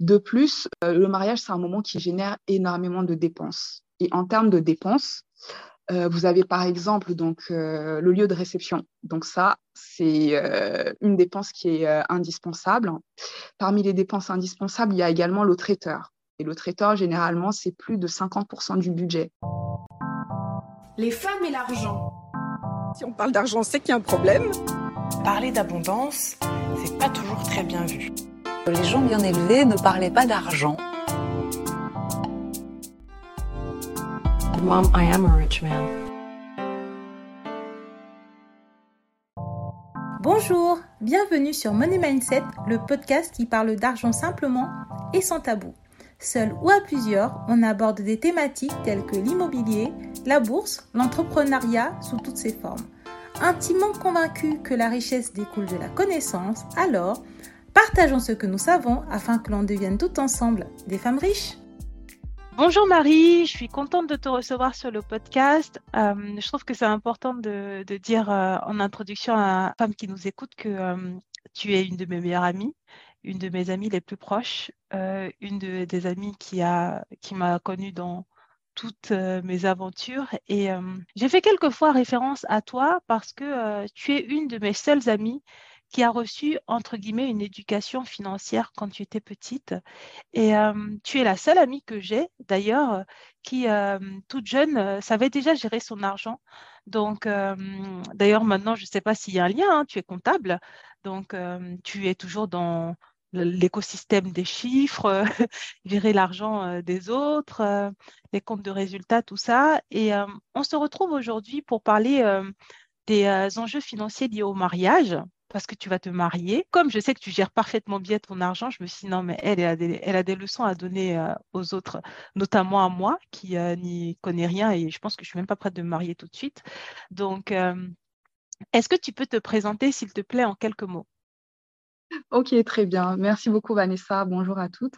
De plus, le mariage, c'est un moment qui génère énormément de dépenses. Et en termes de dépenses, vous avez par exemple donc le lieu de réception. Donc ça, c'est une dépense qui est indispensable. Parmi les dépenses indispensables, il y a également le traiteur. Et le traiteur, généralement, c'est plus de 50% du budget. Les femmes et l'argent. Si on parle d'argent, c'est qu'il y a un problème. Parler d'abondance, c'est pas toujours très bien vu. Les gens bien élevés ne parlaient pas d'argent. Mom, I am a rich man. Bonjour, bienvenue sur Money Mindset, le podcast qui parle d'argent simplement et sans tabou. Seul ou à plusieurs, on aborde des thématiques telles que l'immobilier, la bourse, l'entrepreneuriat sous toutes ses formes. Intimement convaincu que la richesse découle de la connaissance, alors partageons ce que nous savons afin que l'on devienne tout ensemble des femmes riches. Bonjour Marie, je suis contente de te recevoir sur le podcast. Euh, je trouve que c'est important de, dire euh, en introduction à la femme qui nous écoute que euh, tu es une de mes meilleures amies une de mes amies les plus proches, une des amies qui a qui m'a connue dans toutes mes aventures. Et j'ai fait quelquefois référence à toi parce que tu es une de mes seules amies qui a reçu, entre guillemets, une éducation financière quand tu étais petite. Et tu es la seule amie que j'ai, d'ailleurs, qui, toute jeune, savait déjà gérer son argent. Donc, d'ailleurs, maintenant, je ne sais pas s'il y a un lien, hein, tu es comptable, donc tu es toujours dans l'écosystème des chiffres, gérer l'argent des autres, les comptes de résultats, tout ça. Et on se retrouve aujourd'hui pour parler des enjeux financiers liés au mariage parce que tu vas te marier. Comme je sais que tu gères parfaitement bien ton argent, je me suis dit non, mais elle, a, des, leçons à donner aux autres, notamment à moi qui n'y connais rien et je pense que je suis même pas prête de me marier tout de suite. Donc, est-ce que tu peux te présenter, s'il te plaît, en quelques mots? Ok, très bien. Merci beaucoup, Vanessa. Bonjour à toutes.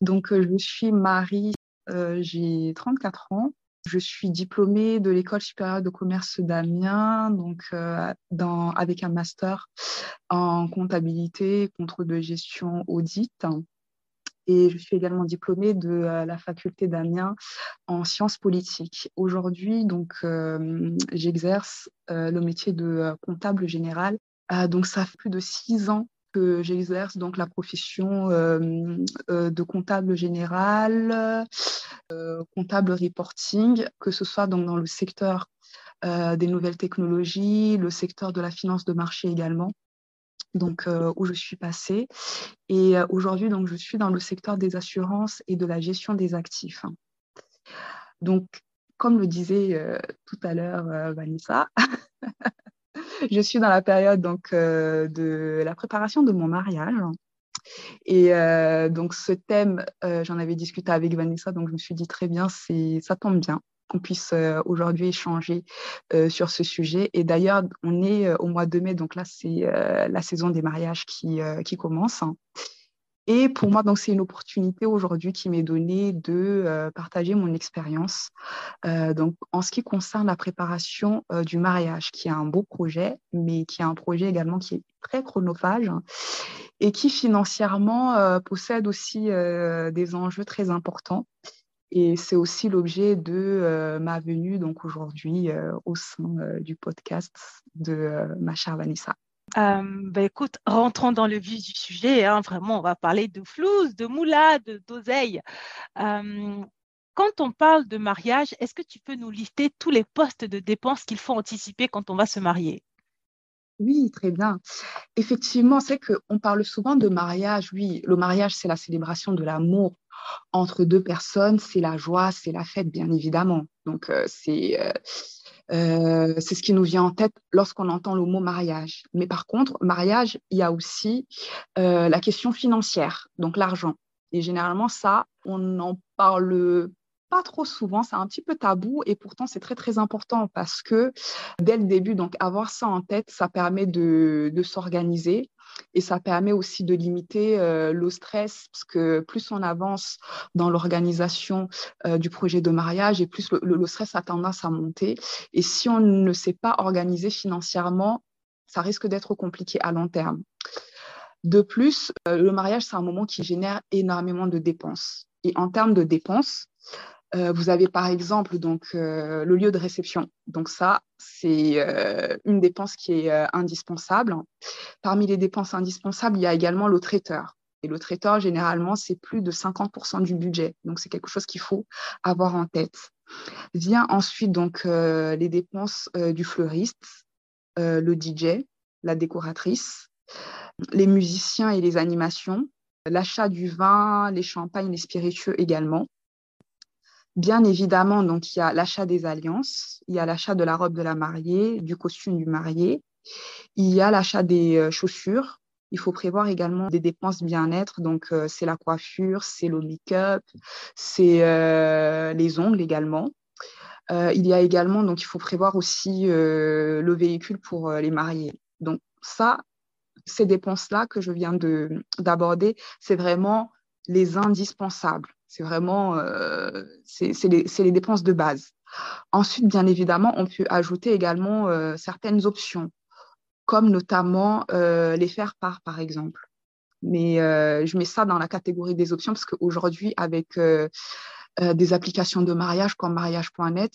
Donc, euh, je suis Marie, euh, j'ai 34 ans. Je suis diplômée de l'école supérieure de commerce d'Amiens, donc euh, avec un master en comptabilité, contrôle de gestion, audit. Et je suis également diplômée de la faculté d'Amiens en sciences politiques. Aujourd'hui, donc, j'exerce le métier de comptable général. donc, ça fait plus de six ans que j'exerce donc la profession euh, euh, de comptable général, euh, comptable reporting, que ce soit donc dans le secteur des nouvelles technologies, le secteur de la finance de marché également, donc où je suis passée. Et aujourd'hui, donc je suis dans le secteur des assurances et de la gestion des actifs. Donc, comme le disait tout à l'heure Vanessa, je suis dans la période donc euh, de la préparation de mon mariage. Et euh, donc ce thème, euh, j'en avais discuté avec Vanessa, donc je me suis dit très bien, c'est ça tombe bien qu'on puisse aujourd'hui échanger sur ce sujet. Et d'ailleurs, on est au mois de mai, donc là c'est la saison des mariages qui, qui commence. Et pour moi, c'est une opportunité aujourd'hui qui m'est donnée de euh, partager mon expérience euh, en ce qui concerne la préparation euh, du mariage, qui est un beau projet, mais qui est un projet également qui est très chronophage et qui financièrement possède aussi des enjeux très importants. Et c'est aussi l'objet de ma venue aujourd'hui au sein du podcast de ma chère Vanessa. Euh, écoute, rentrons dans le vif du sujet. Hein, vraiment, on va parler de flouze, de moula, d'oseille. Quand on parle de mariage, est-ce que tu peux nous lister tous les postes de dépenses qu'il faut anticiper quand on va se marier? Oui, très bien. Effectivement, c'est qu'on parle souvent de mariage. Oui, le mariage, c'est la célébration de l'amour entre deux personnes, c'est la joie, c'est la fête, bien évidemment. Donc, c'est euh, c'est ce qui nous vient en tête lorsqu'on entend le mot mariage. Mais par contre, mariage, il y a aussi euh, la question financière, donc l'argent. Et généralement, ça, on n'en parle pas trop souvent, c'est un petit peu tabou et pourtant c'est très très important parce que dès le début, donc avoir ça en tête, ça permet de, de s'organiser et ça permet aussi de limiter euh, le stress parce que plus on avance dans l'organisation euh, du projet de mariage et plus le, le, stress a tendance à monter. Et si on ne sait pas organiser financièrement, ça risque d'être compliqué à long terme. De plus, le mariage, c'est un moment qui génère énormément de dépenses. Et en termes de dépenses, vous avez par exemple donc le lieu de réception. Donc ça, c'est une dépense qui est indispensable. Parmi les dépenses indispensables, il y a également le traiteur. Et le traiteur, généralement, c'est plus de 50% du budget. Donc, c'est quelque chose qu'il faut avoir en tête. Vient ensuite donc les dépenses du fleuriste, le DJ, la décoratrice, les musiciens et les animations, l'achat du vin, les champagnes, les spiritueux également. Bien évidemment, donc il y a l'achat des alliances, il y a l'achat de la robe de la mariée, du costume du marié, il y a l'achat des chaussures, il faut prévoir également des dépenses bien-être. Donc, euh, c'est la coiffure, c'est le make-up, c'est euh, les ongles également. Euh, il y a également, donc, il faut prévoir aussi le véhicule pour les mariés. Donc, ça, ces dépenses-là que je viens d'aborder, c'est vraiment les indispensables. C'est vraiment, c'est les, dépenses de base. Ensuite, bien évidemment, on peut ajouter également certaines options comme notamment euh, les faire part, par exemple. Mais euh, je mets ça dans la catégorie des options parce qu'aujourd'hui, avec euh, des applications de mariage comme mariage.net,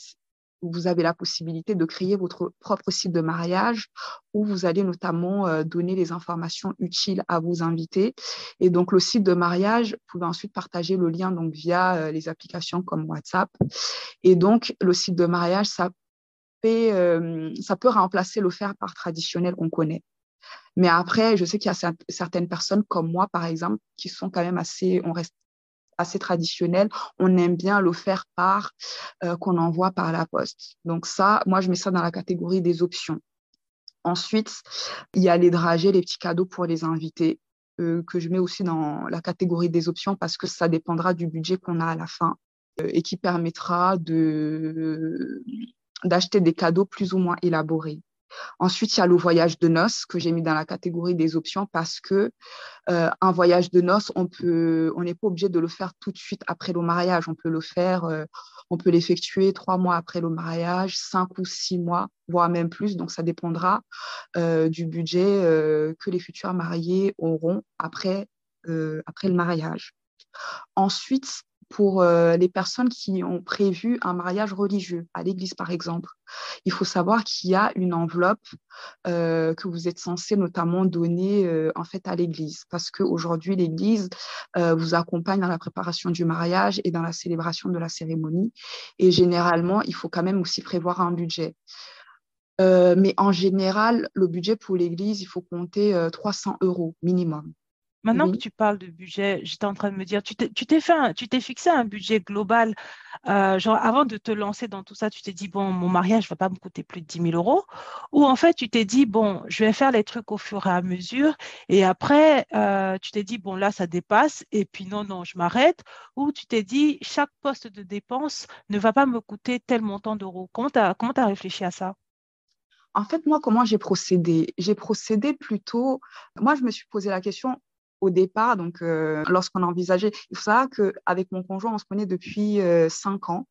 vous avez la possibilité de créer votre propre site de mariage où vous allez notamment donner les informations utiles à vos invités. Et donc, le site de mariage, vous pouvez ensuite partager le lien donc, via les applications comme WhatsApp. Et donc, le site de mariage, ça euh, ça peut remplacer le faire part traditionnel qu'on connaît. Mais après, je sais qu'il y a certaines personnes comme moi, par exemple, qui sont quand même assez, on reste assez traditionnel. On aime bien le faire part euh, qu'on envoie par la poste. Donc ça, moi, je mets ça dans la catégorie des options. Ensuite, il y a les dragées, les petits cadeaux pour les invités, euh, que je mets aussi dans la catégorie des options parce que ça dépendra du budget qu'on a à la fin et qui permettra d'acheter des cadeaux plus ou moins élaborés. Ensuite, il y a le voyage de noces que j'ai mis dans la catégorie des options parce que euh, un voyage de noces, on peut, on n'est pas obligé de le faire tout de suite après le mariage. On peut le faire, euh, on peut l'effectuer trois mois après le mariage, cinq ou six mois, voire même plus. Donc, ça dépendra euh, du budget que les futurs mariés auront après, après le mariage. Ensuite, pour euh, les personnes qui ont prévu un mariage religieux à l'église, par exemple. Il faut savoir qu'il y a une enveloppe euh, que vous êtes censé notamment donner euh, en fait à l'église, parce qu'aujourd'hui, l'église vous accompagne dans la préparation du mariage et dans la célébration de la cérémonie. Et généralement, il faut quand même aussi prévoir un budget. mais en général, le budget pour l'église, il faut compter 300 euros minimum. Maintenant que tu parles de budget, j'étais en train de me dire, tu t'es fait, tu t'es fixé un budget global. Euh, genre, avant de te lancer dans tout ça, tu t'es dit, bon, mon mariage ne va pas me coûter plus de 10 000 euros? Ou en fait, tu t'es dit, bon, je vais faire les trucs au fur et à mesure. Et après, euh, tu t'es dit, bon, là, ça dépasse. Et puis, non, non, je m'arrête? Ou tu t'es dit, chaque poste de dépense ne va pas me coûter tel montant d'euros? Comment tu as réfléchi à ça? En fait, moi, comment j'ai procédé? J'ai procédé plutôt, moi, je me suis posé la question, au départ, donc euh, lorsqu'on a envisagé, il faut savoir qu'avec mon conjoint, on se connaît depuis euh, cinq ans.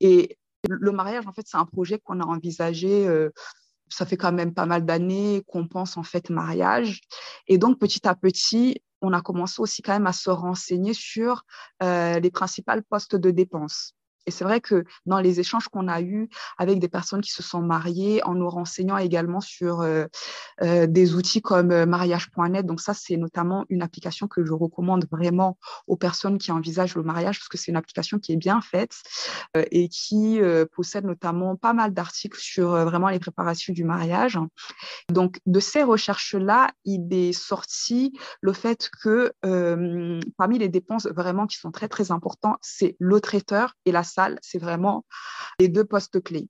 Et le mariage, en fait, c'est un projet qu'on a envisagé. Euh, ça fait quand même pas mal d'années qu'on pense en fait mariage. Et donc, petit à petit, on a commencé aussi quand même à se renseigner sur les principales postes de dépenses. Et c'est vrai que dans les échanges qu'on a eus avec des personnes qui se sont mariées, en nous renseignant également sur euh, euh, des outils comme euh, mariage.net, donc ça, c'est notamment une application que je recommande vraiment aux personnes qui envisagent le mariage, parce que c'est une application qui est bien faite et qui possède notamment pas mal d'articles sur vraiment les préparations du mariage. Donc, de ces recherches-là, il est sorti le fait que parmi les dépenses vraiment qui sont très, très importantes, c'est le traiteur et la c'est vraiment les deux postes clés.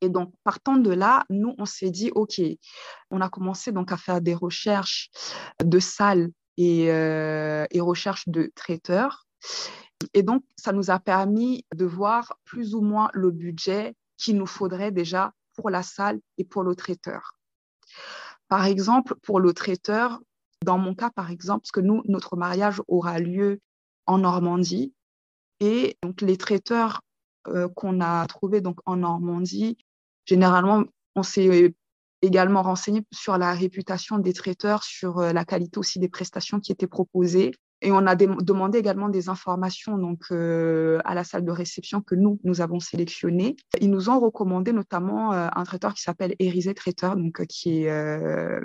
Et donc, partant de là, nous, on s'est dit, OK, on a commencé donc à faire des recherches de salles et, euh, et recherches de traiteurs. Et donc, ça nous a permis de voir plus ou moins le budget qu'il nous faudrait déjà pour la salle et pour le traiteur. Par exemple, pour le traiteur, dans mon cas, par exemple, parce que nous, notre mariage aura lieu en Normandie, et donc, les traiteurs euh, qu'on a trouvés donc, en Normandie, généralement, on s'est également renseigné sur la réputation des traiteurs, sur la qualité aussi des prestations qui étaient proposées. Et on a demandé également des informations donc, à la salle de réception que nous, nous avons sélectionnées. Ils nous ont recommandé notamment un traiteur qui s'appelle Érisé Traiteur, donc, qui est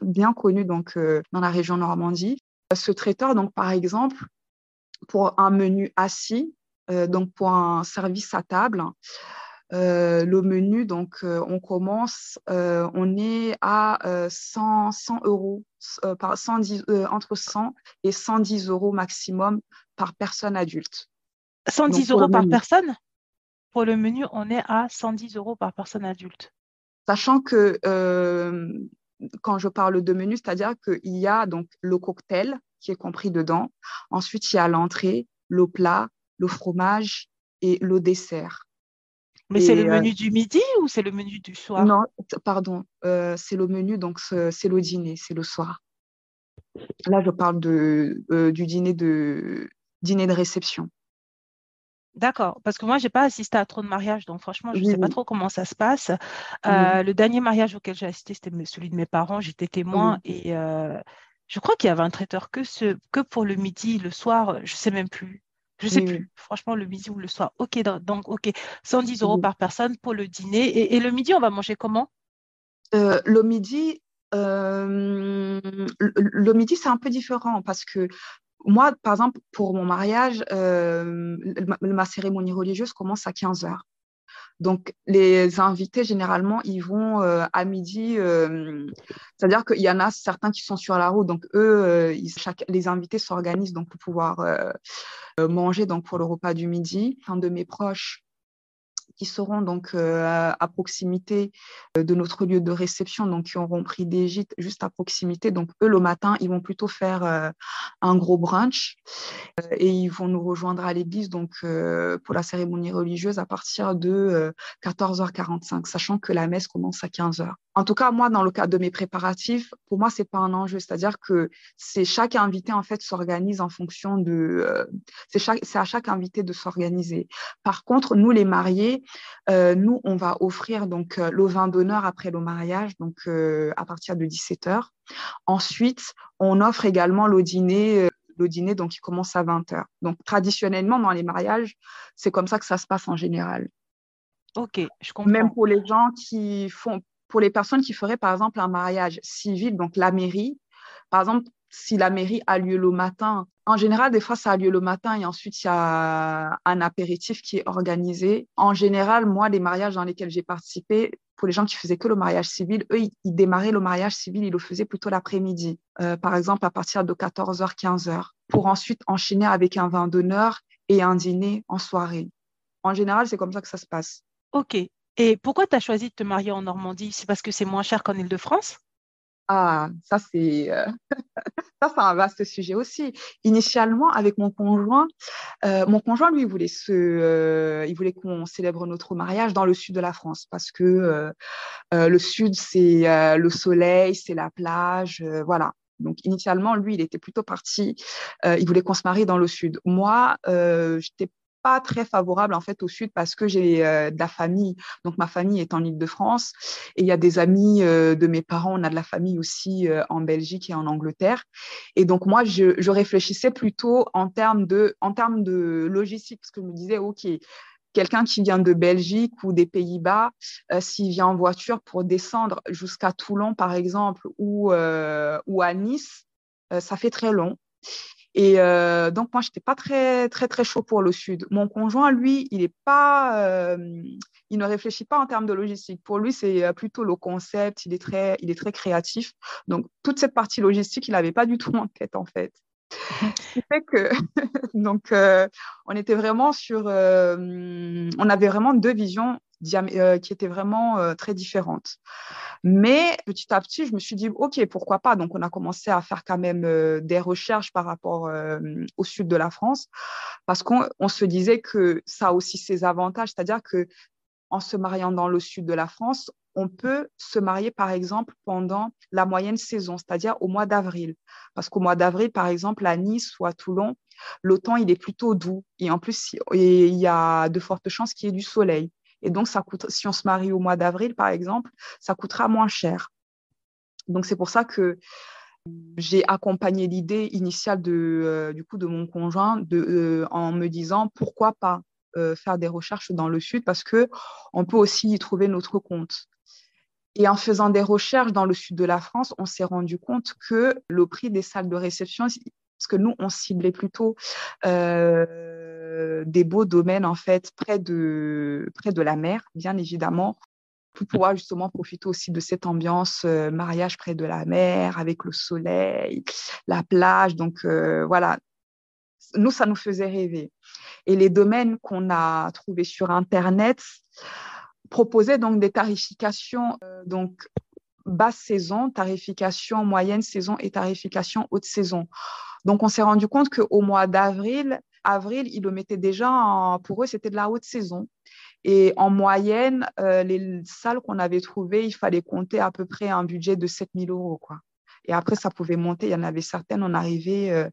bien connu donc, dans la région Normandie. Ce traiteur, donc, par exemple, pour un menu assis, donc pour un service à table, euh, le menu, donc, euh, on commence, euh, on est à 100, 100, euros, par 110, entre 100 et 110 euros maximum par personne adulte. 110 euros par personne? Pour le menu, on est à 110 euros par personne adulte. Sachant que quand je parle de menu, c'est-à-dire qu'il y a donc le cocktail qui est compris dedans. Ensuite, il y a l'entrée, le plat, le fromage et le dessert. Mais c'est le euh, menu du midi ou c'est le menu du soir? Non, pardon, euh, c'est le menu, donc c'est le dîner, c'est le soir. Là, je parle de, euh, du dîner de, dîner de réception. D'accord, parce que moi, je n'ai pas assisté à trop de mariages, donc franchement, je ne sais pas trop comment ça se passe. Le dernier mariage auquel j'ai assisté, c'était celui de mes parents, j'étais témoin et je crois qu'il y avait un traiteur que, ce, que pour le midi, le soir, je ne sais même plus. Je ne sais plus. Franchement, le midi ou le soir. OK, donc, OK. 110 euros par personne pour le dîner. Et, le midi, on va manger comment? Euh, Le midi, euh, le, midi, c'est un peu différent parce que moi, par exemple, pour mon mariage, euh, ma, cérémonie religieuse commence à 15 heures. Donc, les invités, généralement, ils vont euh, à midi. Euh, c'est-à-dire qu'il y en a certains qui sont sur la route. Donc, eux, euh, les invités s'organisent donc, pour pouvoir manger donc, pour le repas du midi. Un de mes proches qui seront donc euh, à proximité euh, de notre lieu de réception, donc qui auront pris des gîtes juste à proximité. Donc eux, le matin, ils vont plutôt faire euh, un gros brunch et ils vont nous rejoindre à l'église donc pour la cérémonie religieuse à partir de 14h45, sachant que la messe commence à 15h. En tout cas, moi, dans le cadre de mes préparatifs, pour moi, c'est pas un enjeu. C'est-à-dire que c'est chaque invité en fait s'organise en fonction de. c'est à chaque invité de s'organiser. Par contre, nous les mariés, euh, nous, on va offrir donc euh, le vin d'honneur après le mariage, donc euh, à partir de 17 h Ensuite, on offre également le dîner le dîner donc qui commence à 20 h Donc traditionnellement dans les mariages, c'est comme ça que ça se passe en général. Ok, je comprends. Même pour les gens qui font, pour les personnes qui feraient par exemple un mariage civil, donc la mairie, par exemple, si la mairie a lieu le matin, en général, des fois, ça a lieu le matin et ensuite, il y a un apéritif qui est organisé. En général, moi, les mariages dans lesquels j'ai participé, pour les gens qui faisaient que le mariage civil, eux, ils démarraient le mariage civil, ils le faisaient plutôt l'après-midi, euh, par exemple à partir de 14h, 15h, pour ensuite enchaîner avec un vin d'honneur et un dîner en soirée. En général, c'est comme ça que ça se passe. OK. Et pourquoi tu as choisi de te marier en Normandie? C'est parce que c'est moins cher qu'en Ile-de-France ah, ça c'est euh, ça c'est un vaste sujet aussi. Initialement, avec mon conjoint, euh, mon conjoint lui voulait se, euh, il voulait qu'on célèbre notre mariage dans le sud de la France parce que le sud c'est le soleil, c'est la plage, voilà. Donc initialement, lui, il était plutôt parti. il voulait qu'on se marie dans le sud. Moi, j'étais très favorable en fait au sud parce que j'ai euh, de la famille. Donc ma famille est en Île-de-France et il y a des amis euh, de mes parents. On a de la famille aussi euh, en Belgique et en Angleterre. Et donc moi, je, réfléchissais plutôt en termes de, en termes de logistique parce que je me disais, ok, quelqu'un qui vient de Belgique ou des Pays-Bas, s'il vient en voiture pour descendre jusqu'à Toulon, par exemple, ou, ou à Nice, ça fait très long. Et euh, donc, moi, je n'étais pas très, très, très chaud pour le Sud. Mon conjoint, lui, il est pas, euh, il ne réfléchit pas en termes de logistique. Pour lui, c'est euh, plutôt le concept. Il est très, il est très créatif. Donc, toute cette partie logistique, il n'avait pas du tout en tête, en fait. Ce qui fait que, donc, on était vraiment sur, on avait vraiment deux visions qui étaient vraiment euh, très différentes. Mais petit à petit, je me suis dit, OK, pourquoi pas? Donc, on a commencé à faire quand même euh, des recherches par rapport au sud de la France, parce qu'on se disait que ça a aussi ses avantages, c'est-à-dire que en se mariant dans le sud de la France, on peut se marier, par exemple, pendant la moyenne saison, c'est-à-dire au mois d'avril. Parce qu'au mois d'avril, par exemple, à Nice ou à Toulon, le temps, il est plutôt doux. Et en plus, il y a de fortes chances qu'il y ait du soleil. Et donc, si on se marie au mois d'avril, par exemple, ça coûtera moins cher. Donc, c'est pour ça que j'ai accompagné l'idée initiale de, euh, du coup, de mon conjoint euh, en me disant pourquoi pas euh, faire des recherches dans le sud parce que on peut aussi y trouver notre compte. Et en faisant des recherches dans le sud de la France, on s'est rendu compte que le prix des salles de réception, parce que nous, on ciblait plutôt des beaux domaines, en fait, près de, près de la mer, bien évidemment, pour pouvoir justement profiter aussi de cette ambiance euh, mariage près de la mer, avec le soleil, la plage. Donc euh, voilà, nous, ça nous faisait rêver. Et les domaines qu'on a trouvés sur Internet proposaient donc des tarifications, euh, donc basse saison, tarification moyenne saison et tarification haute saison. Donc on s'est rendu compte qu'au mois d'avril, avril, ils le mettaient déjà, en, pour eux, c'était de la haute saison. Et en moyenne, euh, les salles qu'on avait trouvées, il fallait compter à peu près un budget de 7 000 euros. Quoi. Et après, ça pouvait monter. Il y en avait certaines, on arrivait euh,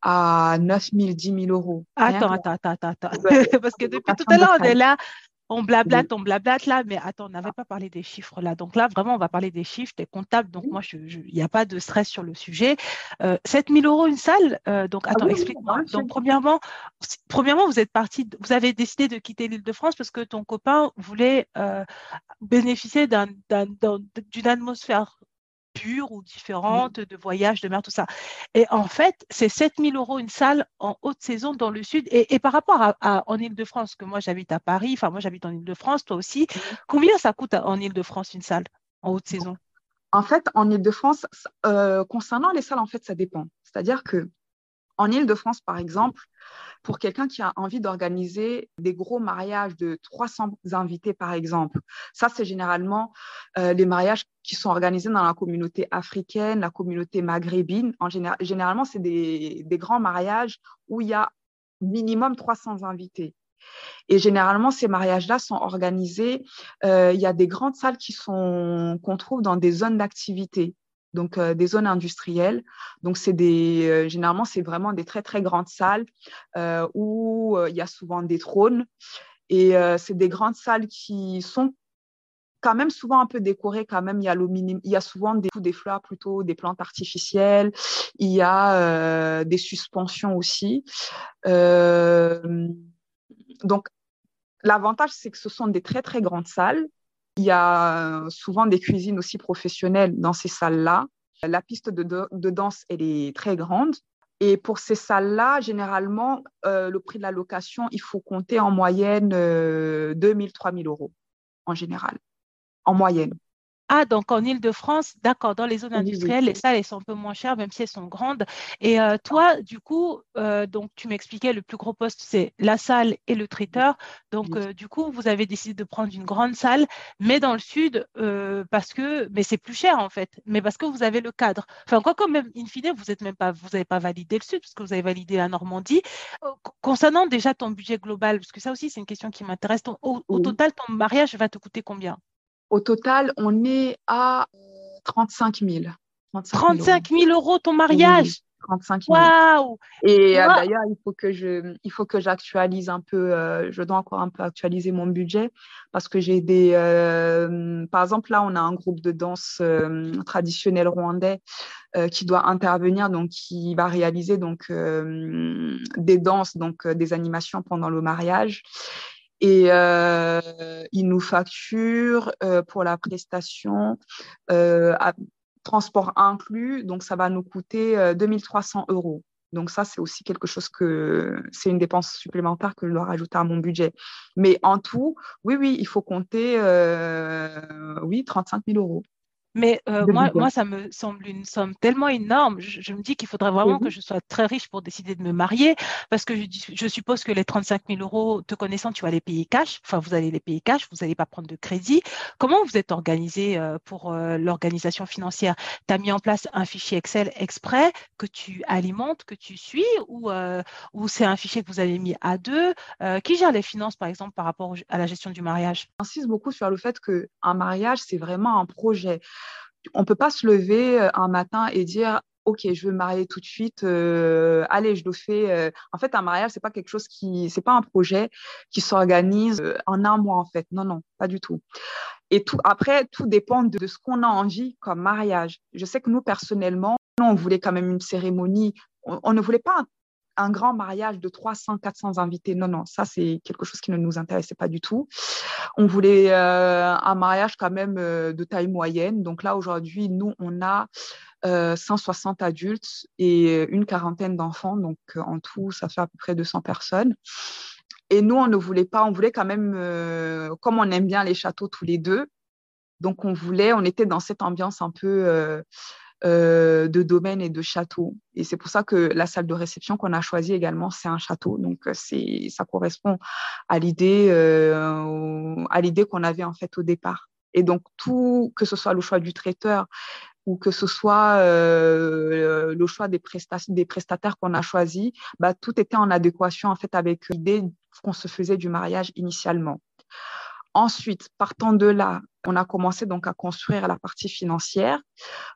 à 9 000, 10 000 euros. Attends, attends, attends, attends. Parce que depuis tout à l'heure, on est là, on blablate, on blablate là, mais attends, on n'avait pas parlé des chiffres là. Donc là, vraiment, on va parler des chiffres, des comptables. Donc moi, il n'y a pas de stress sur le sujet. Euh, 7 000 euros une salle? Euh, donc attends, ah explique-moi. Donc premièrement, premièrement, vous êtes parti, vous avez décidé de quitter l'Île-de-France parce que ton copain voulait euh, bénéficier d'une atmosphère pure ou différente, de voyage, de mer, tout ça. Et en fait, c'est 7000 euros une salle en haute saison dans le sud. Et, par rapport à, en Ile-de-France, que moi j'habite à Paris, enfin moi j'habite en Ile-de-France, toi aussi, combien ça coûte en Ile-de-France une salle en haute saison? En fait, en Ile-de-France, euh, concernant les salles, en fait, ça dépend. C'est-à-dire que en Ile-de-France, par exemple, pour quelqu'un qui a envie d'organiser des gros mariages de 300 invités, par exemple, ça, c'est généralement euh, les mariages qui sont organisés dans la communauté africaine, la communauté maghrébine. En généralement, c'est des, grands mariages où il y a minimum 300 invités. Et généralement, ces mariages-là sont organisés. Euh, il y a des grandes salles qui sont qu'on trouve dans des zones d'activité donc euh, des zones industrielles. Donc c'est des euh, généralement c'est vraiment des très très grandes salles euh, où il y a souvent des trônes. Et c'est des grandes salles qui sont quand même souvent un peu décorées quand même. Il y a il y a souvent des, des fleurs plutôt des plantes artificielles. Il y a des suspensions aussi. Donc l'avantage c'est que ce sont des très très grandes salles il y a souvent des cuisines aussi professionnelles dans ces salles-là. La piste de, danse, est très grande. Et pour ces salles-là, généralement, euh, le prix de la location, il faut compter en moyenne 2 000, 3 000 euros, en général, en moyenne. Ah, donc en Ile-de-France, d'accord, dans les zones industrielles, les salles, elles sont un peu moins chères, même si elles sont grandes. Et euh, toi, du coup, euh, donc tu m'expliquais, le plus gros poste, c'est la salle et le traiteur. Donc, euh, du coup, vous avez décidé de prendre une grande salle, mais dans le sud, parce que, mais c'est plus cher en fait, mais parce que vous avez le cadre. Enfin, quoi comme même, in fine, vous êtes même pas, vous n'avez pas validé le sud, parce que vous avez validé la Normandie. Concernant déjà ton budget global, parce que ça aussi, c'est une question qui m'intéresse, au total, ton mariage va te coûter combien? Au total, on est à 35 000. 35 000, euros ton mariage 35 000. Waouh Et euh, d'ailleurs, il faut que je, il faut que j'actualise un peu. Euh, je dois encore un peu actualiser mon budget parce que j'ai des, euh, par exemple là, on a un groupe de danse traditionnel rwandais qui doit intervenir, donc qui va réaliser donc des danses, donc des animations pendant le mariage. Et euh, ils nous facturent euh, pour la prestation euh, à transport inclus, donc ça va nous coûter 2300 euros. Donc ça, c'est aussi quelque chose que c'est une dépense supplémentaire que je dois rajouter à mon budget. Mais en tout, oui, oui, il faut compter, oui, 35 000 euros. Mais euh, moi, moi, ça me semble une somme tellement énorme. Je, me dis qu'il faudrait vraiment que je sois très riche pour décider de me marier, parce que je, je, suppose que les 35 000 euros, te connaissant, tu vas les payer cash. Enfin, vous allez les payer cash, vous n'allez pas prendre de crédit. Comment vous êtes organisé euh, pour euh, l'organisation financière? Tu as mis en place un fichier Excel exprès que tu alimentes, que tu suis, ou, ou c'est un fichier que vous avez mis à deux? Qui gère les finances, par exemple, par rapport à la gestion du mariage? J'insiste beaucoup sur le fait qu'un mariage, c'est vraiment un projet. On ne peut pas se lever euh, un matin et dire ok, je veux marier tout de suite, euh, allez, je le fais. euh. En fait, un mariage, c'est pas quelque chose qui, c'est pas un projet qui s'organise en un mois, en fait. Non, non, pas du tout. Et tout, après, tout dépend de, ce qu'on a envie comme mariage. Je sais que nous, personnellement, on voulait quand même une cérémonie. On, ne voulait pas un grand mariage de 300, 400 invités. Non, non, ça, c'est quelque chose qui ne nous intéressait pas du tout. On voulait euh, un mariage quand même euh, de taille moyenne. Donc là, aujourd'hui, nous, on a euh, 160 adultes et une quarantaine d'enfants. Donc euh, en tout, ça fait à peu près 200 personnes. Et nous, on ne voulait pas, on voulait quand même, euh, comme on aime bien les châteaux tous les deux, donc on voulait, on était dans cette ambiance un peu euh, de domaine et de château. Et c'est pour ça que la salle de réception qu'on a choisie également, c'est un château. Donc euh, c'est, ça correspond à l'idée, euh, à l'idée qu'on avait en fait au départ. Et donc tout, que ce soit le choix du traiteur ou que ce soit euh, le choix des, des prestataires qu'on a choisis, bah, tout était en adéquation en fait avec l'idée qu'on se faisait du mariage initialement. Ensuite, partant de là, on a commencé donc à construire la partie financière.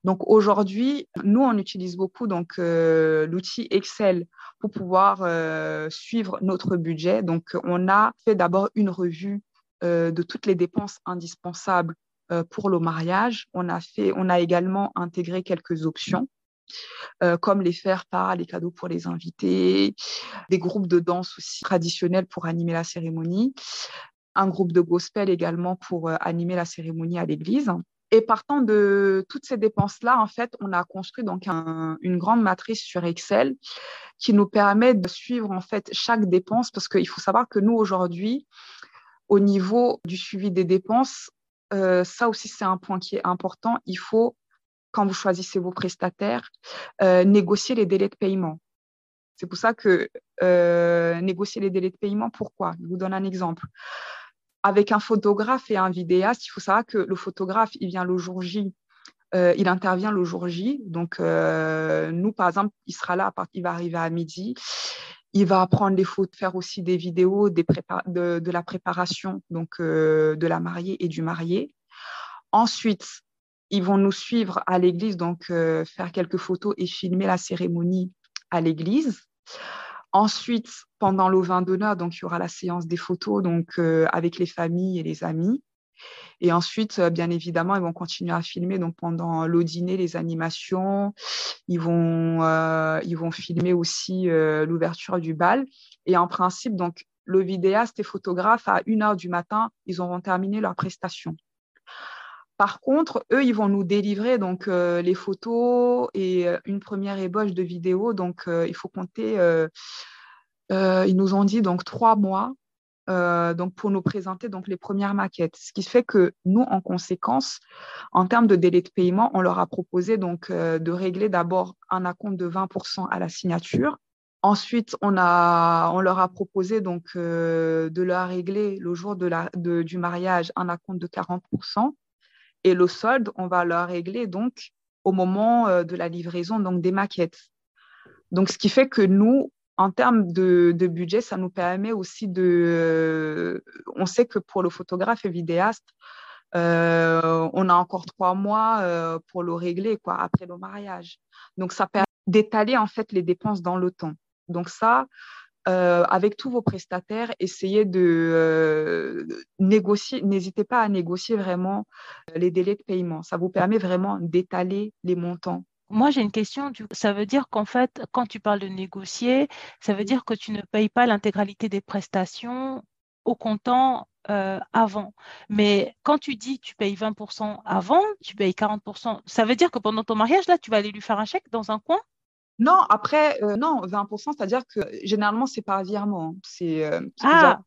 Donc aujourd'hui, nous on utilise beaucoup donc euh, l'outil Excel pour pouvoir euh, suivre notre budget. Donc on a fait d'abord une revue euh, de toutes les dépenses indispensables pour le mariage. On a fait, on a également intégré quelques options. comme les faire part, les cadeaux pour les invités, des groupes de danse aussi traditionnels pour animer la cérémonie, un groupe de gospel également pour euh, animer la cérémonie à l'église. Et partant de toutes ces dépenses-là, en fait, on a construit donc un- une grande matrice sur Excel qui nous permet de suivre en fait chaque dépense parce qu'il faut savoir que nous aujourd'hui, au niveau du suivi des dépenses, euh, ça aussi c'est un point qui est important. Il faut, quand vous choisissez vos prestataires, euh, négocier les délais de paiement. C'est pour ça que négocier les délais de paiement, pourquoi? Je vous donne un exemple. Avec un photographe et un vidéaste, il faut savoir que le photographe, il vient le jour J, euh, il intervient le jour J. Donc, euh, nous, par exemple, il sera là, il va arriver à midi. Il va prendre les photos, faire aussi des vidéos des de, de la préparation donc, euh, de la mariée et du marié. Ensuite, ils vont nous suivre à l'église, donc faire quelques photos et filmer la cérémonie à l'église. Ensuite, pendant le vin d'honneur, donc il y aura la séance des photos donc euh, avec les familles et les amis. Et ensuite, euh, bien évidemment, ils vont continuer à filmer donc pendant le dîner, les animations. Ils vont, euh, filmer aussi l'ouverture du bal. Et en principe, donc le vidéaste et photographe à 1h du matin, ils auront terminé leur prestation. Par contre, eux, ils vont nous délivrer donc euh, les photos et euh, une première ébauche de vidéo. Donc, euh, il faut compter. ils nous ont dit donc trois mois donc pour nous présenter donc les premières maquettes. Ce qui fait que nous, en conséquence, en termes de délai de paiement, on leur a proposé donc de régler d'abord un acompte de 20% à la signature. Ensuite, on, leur a proposé donc de leur régler le jour du mariage un acompte de 40%. Et le solde, on va leur régler donc au moment euh, de la livraison donc des maquettes. Donc, ce qui fait que nous, en termes de, budget, ça nous permet aussi de. euh, on sait que pour le photographe et vidéaste, euh, on a encore trois mois pour le régler quoi, après le mariage. Donc, ça permet d'étaler en fait les dépenses dans le temps. Donc, ça, euh, avec tous vos prestataires, essayez de euh, négocier, n'hésitez pas à négocier vraiment les délais de paiement. Ça vous permet vraiment d'étaler les montants. Moi, j'ai une question. Ça veut dire qu'en fait, quand tu parles de négocier, ça veut dire que tu ne payes pas l'intégralité des prestations au comptant euh, avant. Mais quand tu dis tu payes 20% avant, tu payes 40%, ça veut dire que pendant ton mariage, là, tu vas aller lui faire un chèque dans un coin? Non, après, euh, non, 20%, c'est-à-dire que généralement, c'est par virement. C'est euh, Ah,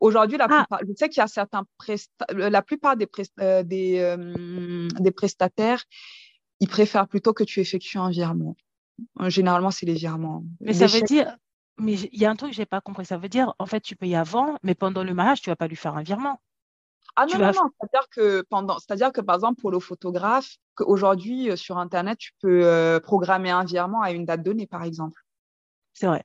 aujourd'hui, la ah, plupart, je sais qu'il y a certains presta- la plupart des, euh, des, euh, des prestataires, ils préfèrent plutôt que tu effectues un virement. Euh, Généralement, c'est les virements. mais Les ça veut chèques, dire, mais il y a un truc que j'ai pas compris. Ça veut dire, en fait, tu payes avant, mais pendant le mariage, tu vas pas lui faire un virement. Ah non, non, non, c'est-à-dire que pendant, c'est-à-dire que par exemple pour le photographe, qu'aujourd'hui euh, sur Internet, tu peux euh, programmer un virement à une date donnée, par exemple. c'est vrai.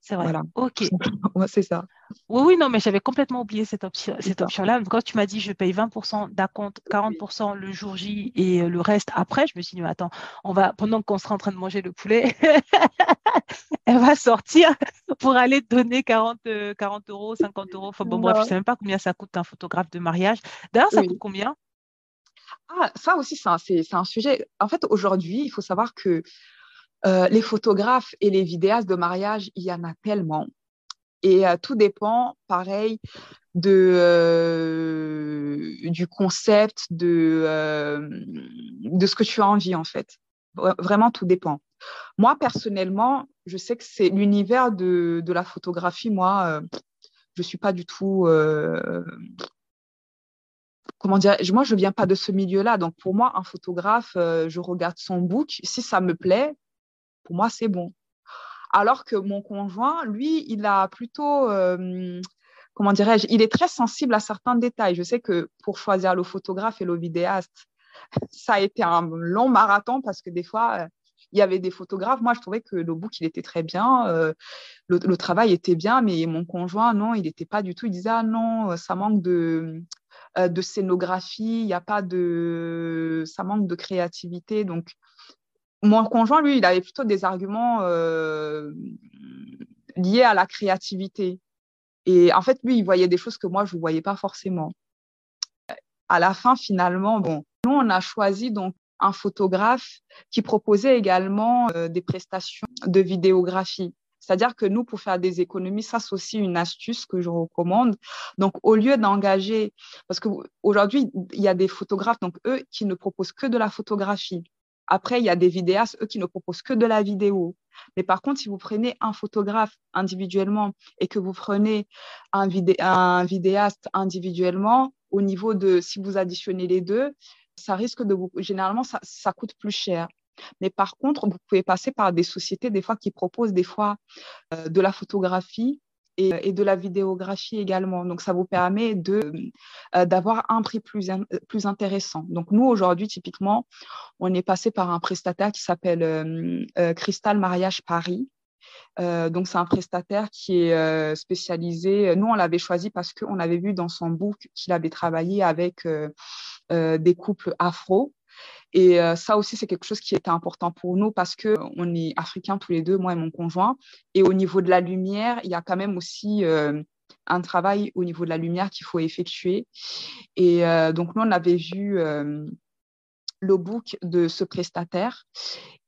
C'est vrai. Voilà. Ok. C'est ça. Oui, oui, non, mais j'avais complètement oublié cette option, cette option-là. Quand tu m'as dit je paye 20% d'acompte, 40% le jour J et euh, le reste après, je me suis dit, mais attends, on va, pendant qu'on sera en train de manger le poulet, elle va sortir pour aller donner 40, euh, 40 euros, 50 euros. Enfin bon, bref, je ne sais même pas combien ça coûte un photographe de mariage. D'ailleurs, ça Oui. coûte combien? Ah, ça aussi, c'est un, c'est- c'est un sujet. En fait, aujourd'hui, il faut savoir que euh, les photographes et les vidéastes de mariage, il y en a tellement. Et euh, tout dépend, pareil, de, euh, du concept, de, de ce que tu as envie, en fait. Vra- Vraiment, tout dépend. Moi, personnellement, je sais que c'est l'univers de, de la photographie. Moi, je suis pas du tout. comment dire Moi, je viens pas de ce milieu-là. Donc, pour moi, un photographe, je regarde son book. Si ça me plaît, pour moi, c'est bon. Alors que mon conjoint, lui, il a plutôt, euh, comment dirais-je, il est très sensible à certains détails. Je sais que pour choisir le photographe et le vidéaste, ça a été un long marathon parce que des fois, euh, il y avait des photographes. Moi, je trouvais que le book, il était très bien, euh, le, travail était bien, mais mon conjoint, non, il n'était pas du tout. Il disait, ah non, ça manque de, de scénographie, il n'y a pas de, ça manque de créativité. Donc, mon conjoint, lui, il avait plutôt des arguments euh, liés à la créativité. Et en fait, lui, il voyait des choses que moi, je ne voyais pas forcément. À la fin, finalement, bon, nous, on a choisi donc un photographe qui proposait également euh, des prestations de vidéographie. C'est-à-dire que nous, pour faire des économies, ça, c'est aussi une astuce que je recommande. Donc, au lieu d'engager, parce qu'aujourd'hui, il y a des photographes, donc eux, qui ne proposent que de la photographie. Après, il y a des vidéastes, eux, qui ne proposent que de la vidéo. Mais par contre, si vous prenez un photographe individuellement et que vous prenez un, vidé un vidéaste individuellement, au niveau de, si vous additionnez les deux, ça risque de vous, généralement, ça, ça coûte plus cher. Mais par contre, vous pouvez passer par des sociétés, des fois, qui proposent des fois euh, de la photographie et, de la vidéographie également. Donc, ça vous permet euh, d'avoir un prix plus, plus intéressant. Donc, nous, aujourd'hui, typiquement, on est passé par un prestataire qui s'appelle euh, Crystal Mariage Paris. Euh, donc, c'est un prestataire qui est euh, spécialisé. Nous, on l'avait choisi parce qu'on avait vu dans son book qu'il avait travaillé avec euh, des couples afro. Et euh, ça aussi, c'est quelque chose qui était important pour nous parce qu'on est africains tous les deux, moi et mon conjoint. Et au niveau de la lumière, il y a quand même aussi euh, un travail au niveau de la lumière qu'il faut effectuer. Et euh, donc, nous, on avait vu le book de ce prestataire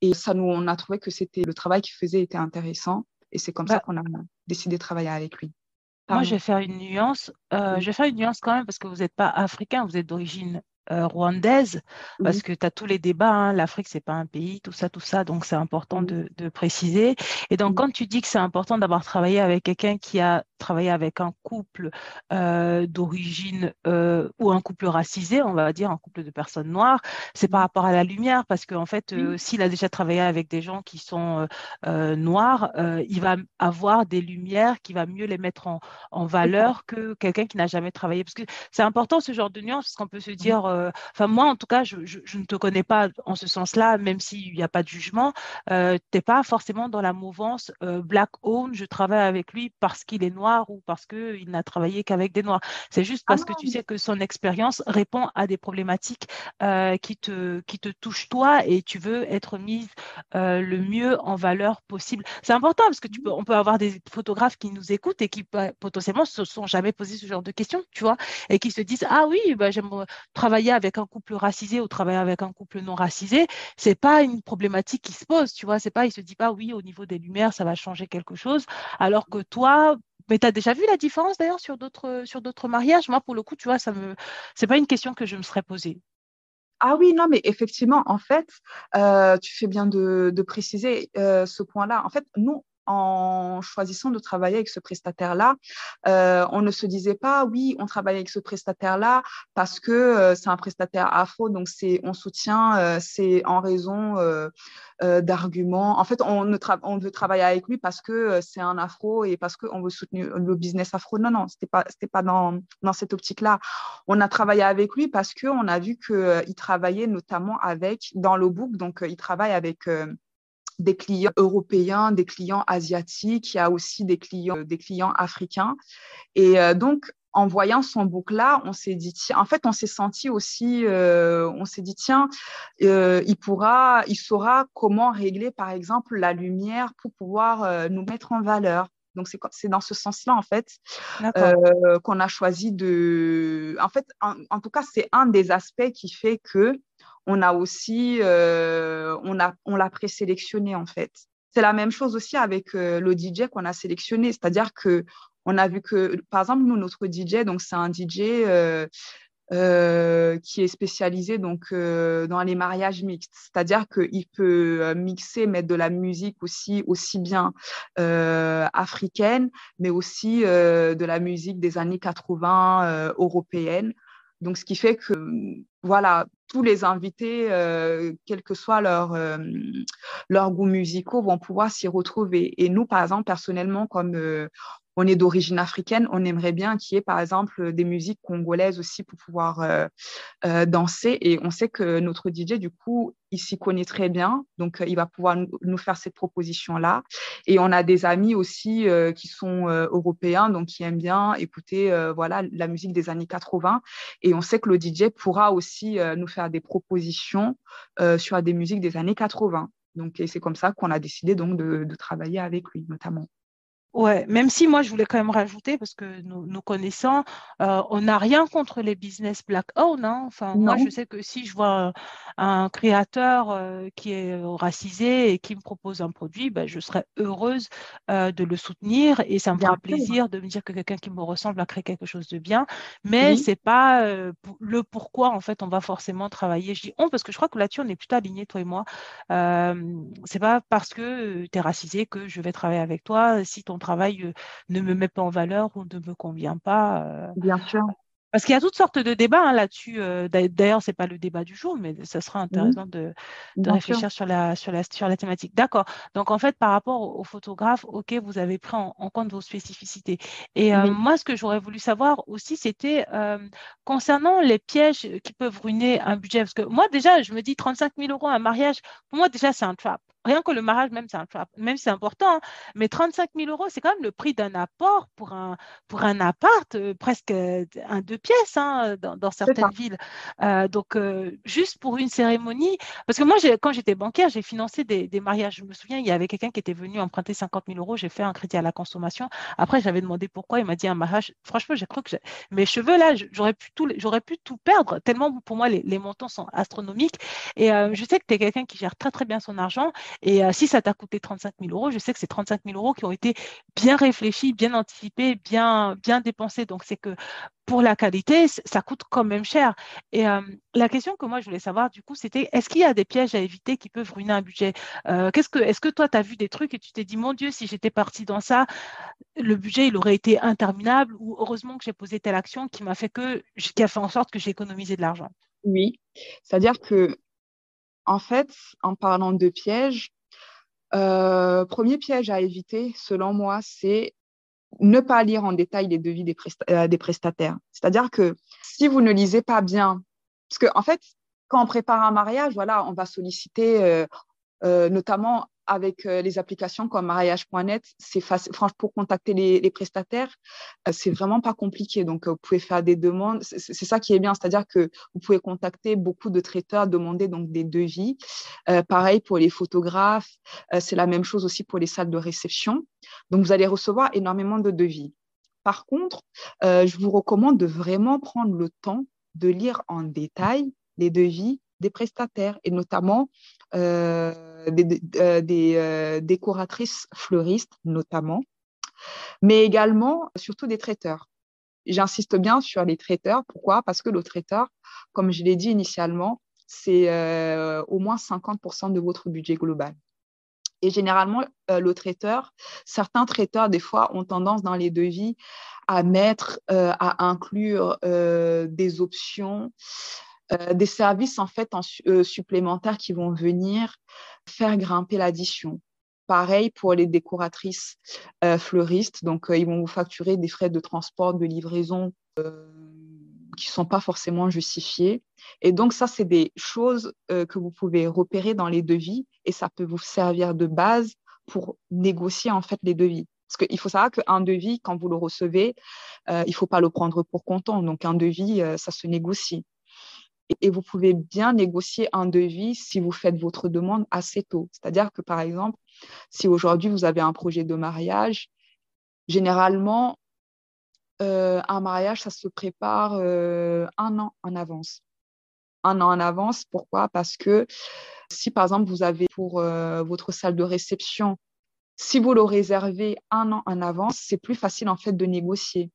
et ça nous, on a trouvé que c'était le travail qu'il faisait était intéressant. Et c'est comme bah, ça qu'on a décidé de travailler avec lui. Pardon. Moi, je vais faire une nuance. Euh. Je vais faire une nuance quand même parce que vous n'êtes pas africain, vous êtes d'origine euh, rwandaise, parce que tu as tous les débats, hein, l'Afrique, c'est pas un pays, tout ça, tout ça, donc c'est important de, préciser. Et donc, quand tu dis que c'est important d'avoir travaillé avec quelqu'un qui a travaillé avec un couple euh, d'origine euh, ou un couple racisé, on va dire, un couple de personnes noires, c'est par rapport à la lumière, parce qu'en en fait, euh, s'il a déjà travaillé avec des gens qui sont noirs, il va avoir des lumières qui va mieux les mettre en, en valeur que quelqu'un qui n'a jamais travaillé. Parce que c'est important ce genre de nuance, parce qu'on peut se dire, enfin moi en tout cas, je, je, je, ne te connais pas en ce sens-là, même s'il n'y a pas de jugement, tu n'es pas forcément dans la mouvance black owned, je travaille avec lui parce qu'il est noir ou parce qu'il n'a travaillé qu'avec des noirs. C'est juste parce ah que tu sais que son expérience répond à des problématiques euh, qui, te, qui te touchent toi et tu veux être mise le mieux en valeur possible. C'est important parce que tu peux, on peut avoir des photographes qui nous écoutent et qui potentiellement se sont jamais posé ce genre de questions, tu vois, et qui se disent ah oui, bah, j'aime travailler avec un couple racisé ou travailler avec un couple non racisé, c'est pas une problématique qui se pose, tu vois, c'est pas, il se dit pas oui, au niveau des lumières, ça va changer quelque chose, alors que toi, mais tu as déjà vu la différence d'ailleurs sur d'autres sur d'autres mariages? Moi, pour le coup, tu vois, ça me c'est pas une question que je me serais posée. Ah oui, non, mais effectivement, en fait, euh, tu fais bien de, de préciser euh, ce point-là. En fait, nous, en choisissant de travailler avec ce prestataire-là, euh, on ne se disait pas, oui, on travaille avec ce prestataire-là parce que euh, c'est un prestataire afro, donc c'est, on soutient, euh, c'est en raison d'arguments. En fait, on, ne on veut travailler avec lui parce que c'est un afro et parce qu'on veut soutenir le business afro. Non, non, c'était pas, c'était pas dans, dans cette optique-là. On a travaillé avec lui parce qu'on a vu qu'il travaillait notamment avec, dans le book, donc il travaille avec des clients européens, des clients asiatiques, il y a aussi des clients, des clients africains. Et donc, en voyant son book-là, on s'est dit, tiens, en fait, on s'est senti aussi, euh, on s'est dit, tiens, euh, il pourra, il saura comment régler, par exemple, la lumière pour pouvoir euh, nous mettre en valeur. Donc, c'est dans ce sens-là, en fait, qu'on a choisi de. En fait, en, tout cas, c'est un des aspects qui fait que on a aussi, on a, on l'a présélectionné, en fait. C'est la même chose aussi avec le DJ qu'on a sélectionné, c'est-à-dire que on a vu que, par exemple, nous, notre DJ, donc c'est un DJ euh, euh, qui est spécialisé donc euh, dans les mariages mixtes, c'est-à-dire qu'il peut mixer, mettre de la musique aussi aussi bien africaine, mais aussi de la musique des années 80 européenne. Donc, ce qui fait que, voilà, tous les invités, quel que soit leur, leur goût musicaux, vont pouvoir s'y retrouver. Et nous, par exemple, personnellement, comme on est d'origine africaine, on aimerait bien qu'il y ait par exemple des musiques congolaises aussi pour pouvoir euh, euh, danser. Et on sait que notre DJ, du coup, il s'y connaît très bien, donc euh, il va pouvoir nous faire cette proposition-là. Et on a des amis aussi qui sont européens, donc qui aiment bien écouter voilà la musique des années 80. Et on sait que le DJ pourra aussi nous faire des propositions sur des musiques des années 80. Donc, c'est comme ça qu'on a décidé donc de travailler avec lui, notamment. Ouais, même si moi je voulais quand même rajouter, parce que nous, nous connaissant, euh, on n'a rien contre les business black owned. Hein. Enfin, moi je sais que si je vois un, créateur euh, qui est euh, racisé et qui me propose un produit, ben, je serais heureuse de le soutenir et ça me fera plaisir de me dire que quelqu'un qui me ressemble a créé quelque chose de bien. Mais c'est pas le pourquoi en fait on va forcément travailler. Je dis on parce que je crois que là-dessus on est plutôt alignés toi et moi. c'est pas parce que tu es racisé que je vais travailler avec toi. Si ton travail euh, ne me met pas en valeur ou ne me convient pas. Euh. Bien sûr. Parce qu'il y a toutes sortes de débats hein, là-dessus. Euh, d'ailleurs, ce n'est pas le débat du jour, mais ce sera intéressant de, réfléchir sur la, sur, la, sur la thématique. D'accord. Donc, en fait, par rapport aux photographes, OK, vous avez pris en, compte vos spécificités. Et moi, ce que j'aurais voulu savoir aussi, c'était concernant les pièges qui peuvent ruiner un budget. Parce que moi, déjà, je me dis 35 000 euros un mariage, pour moi, déjà, c'est un trap. Rien que le mariage, même, c'est un même c'est important, hein. mais 35 000 euros, c'est quand même le prix d'un apport pour un, pour un appart, euh, presque euh, un deux pièces hein, dans, certaines villes. Euh, donc, juste pour une cérémonie, parce que moi, quand j'étais bancaire, j'ai financé des, des, mariages. Je me souviens, il y avait quelqu'un qui était venu emprunter 50 000 euros, j'ai fait un crédit à la consommation. Après, j'avais demandé pourquoi, il m'a dit un mariage. Franchement, j'ai cru que mes cheveux, là, j'aurais pu, tout, pu tout perdre, tellement pour moi, les, les montants sont astronomiques. Et je sais que tu es quelqu'un qui gère très, très bien son argent. Et euh, si ça t'a coûté 35 000 euros, je sais que c'est 35 000 euros qui ont été bien réfléchis, bien anticipés, bien, bien dépensés. Donc, c'est que pour la qualité, ça coûte quand même cher. Et euh, la question que moi, je voulais savoir, du coup, c'était est-ce qu'il y a des pièges à éviter qui peuvent ruiner un budget? Euh, qu'est-ce que, Est-ce que toi, tu as vu des trucs et tu t'es dit, mon Dieu, si j'étais parti dans ça, le budget, il aurait été interminable ou heureusement que j'ai posé telle action qui m'a fait que, qui a fait en sorte que j'ai économisé de l'argent? Oui, c'est-à-dire que en fait, en parlant de pièges, euh, premier piège à éviter, selon moi, c'est ne pas lire en détail les devis des, euh, prestataires. C'est-à-dire que si vous ne lisez pas bien, parce qu'en en fait, quand on prépare un mariage, voilà, on va solliciter euh, notamment avec euh, les applications comme mariage.net, c'est facile. Franchement, pour contacter les, prestataires, euh, c'est vraiment pas compliqué. Donc, euh, vous pouvez faire des demandes. C'est ça qui est bien, c'est-à-dire que vous pouvez contacter beaucoup de traiteurs, demander donc des devis. pareil pour les photographes, c'est la même chose aussi pour les salles de réception. Donc, vous allez recevoir énormément de devis. Par contre, je vous recommande de vraiment prendre le temps de lire en détail les devis des prestataires et notamment euh, des, euh, euh, décoratrices fleuristes notamment, mais également surtout des traiteurs. J'insiste bien sur les traiteurs. Pourquoi? Parce que le traiteur, comme je l'ai dit initialement, c'est au moins 50% de votre budget global. Et généralement, le traiteur, certains traiteurs, des fois, ont tendance dans les devis à mettre, à inclure des options euh, des services en fait euh, supplémentaires qui vont venir faire grimper l'addition. Pareil pour les décoratrices euh, fleuristes, donc ils vont vous facturer des frais de transport, de livraison qui ne sont pas forcément justifiées. Et donc, ça, c'est des choses que vous pouvez repérer dans les devis et ça peut vous servir de base pour négocier en fait les devis. Parce qu'il faut savoir qu'un devis, quand vous le recevez, il ne faut pas le prendre pour comptant. Donc, un devis, ça se négocie. Et, vous pouvez bien négocier un devis si vous faites votre demande assez tôt. C'est-à-dire que, par exemple, si aujourd'hui vous avez un projet de mariage, généralement, euh, un mariage, ça se prépare euh, un an en avance. Un an en avance, pourquoi? Parce que si par exemple vous avez pour euh, votre salle de réception, si vous le réservez un an en avance, c'est plus facile en fait de négocier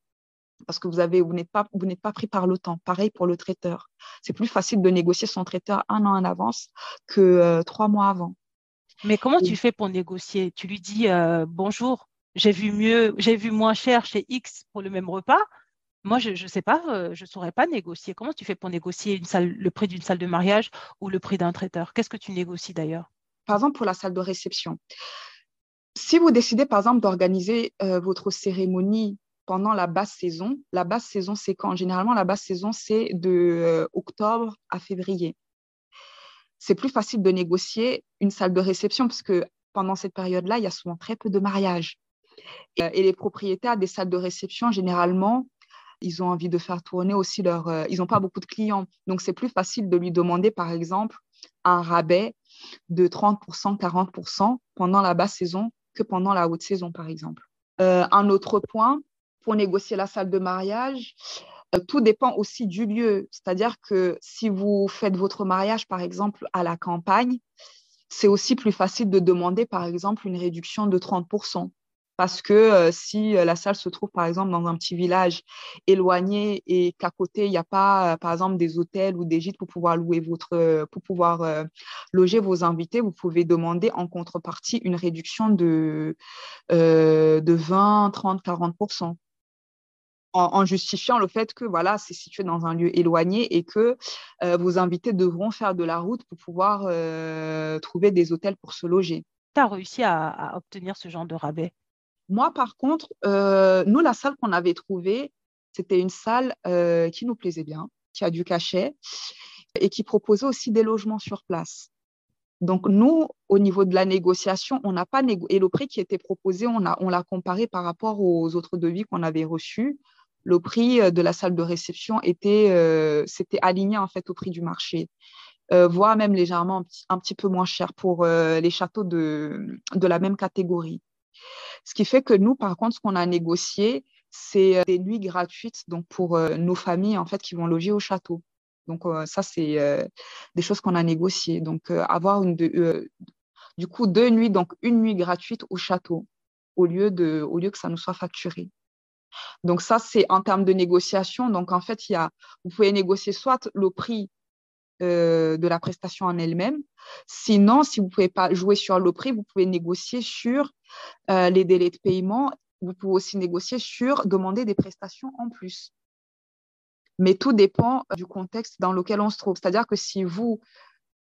parce que vous avez vous n'êtes pas vous n'êtes pas pris par le temps. Pareil pour le traiteur. C'est plus facile de négocier son traiteur un an en avance que trois mois avant. Mais comment tu fais pour négocier? Tu lui dis bonjour, j'ai vu mieux, j'ai vu moins cher chez X pour le même repas. Moi, je ne sais pas, euh, je ne saurais pas négocier. Comment tu fais pour négocier une salle, le prix d'une salle de mariage ou le prix d'un traiteur? Qu'est-ce que tu négocies d'ailleurs? Par exemple, pour la salle de réception. Si vous décidez, par exemple, d'organiser euh, votre cérémonie pendant la basse saison, la basse saison, c'est quand? Généralement, la basse saison, c'est de euh, octobre à février. C'est plus facile de négocier une salle de réception parce que pendant cette période-là, il y a souvent très peu de mariages. Euh, et les propriétaires des salles de réception, généralement, ils ont envie de faire tourner aussi leur... Euh, ils n'ont pas beaucoup de clients. Donc, c'est plus facile de lui demander, par exemple, un rabais de 30%, 40% pendant la basse saison que pendant la haute saison, par exemple. Euh, un autre point, pour négocier la salle de mariage, tout dépend aussi du lieu. C'est-à-dire que si vous faites votre mariage, par exemple, à la campagne, c'est aussi plus facile de demander, par exemple, une réduction de 30% parce que euh, si euh, la salle se trouve par exemple dans un petit village éloigné et qu'à côté il n'y a pas euh, par exemple des hôtels ou des gîtes pour pouvoir louer votre pour pouvoir loger vos invités, vous pouvez demander en contrepartie une réduction de de 20, 30, 40 en, justifiant le fait que voilà, c'est situé dans un lieu éloigné et que vos invités devront faire de la route pour pouvoir trouver des hôtels pour se loger. Tu as réussi à obtenir ce genre de rabais? Moi, par contre, euh, nous, la salle qu'on avait trouvée, c'était une salle euh, qui nous plaisait bien, qui a du cachet et qui proposait aussi des logements sur place. Donc, nous, au niveau de la négociation, on n'a pas négocié. Et le prix qui était proposé, on l'a on comparé par rapport aux autres devis qu'on avait reçus. Le prix euh, de la salle de réception était, c'était aligné en fait au prix du marché. voire même légèrement un petit, peu moins cher pour les châteaux de, la même catégorie. Ce qui fait que nous, par contre, ce qu'on a négocié, c'est euh, des nuits gratuites donc pour euh, nos familles en fait qui vont loger au château. Donc euh, ça, c'est des choses qu'on a négociées. Donc avoir du coup deux nuits, donc une nuit gratuite au château au lieu que ça nous soit facturé. Donc ça, c'est en termes de négociation. Donc en fait, vous pouvez négocier soit le prix euh, de la prestation en elle-même. Sinon, si vous ne pouvez pas jouer sur le prix, vous pouvez négocier sur euh, les délais de paiement. Vous pouvez aussi négocier sur demander des prestations en plus. Mais tout dépend du contexte dans lequel on se trouve. C'est-à-dire que si vous,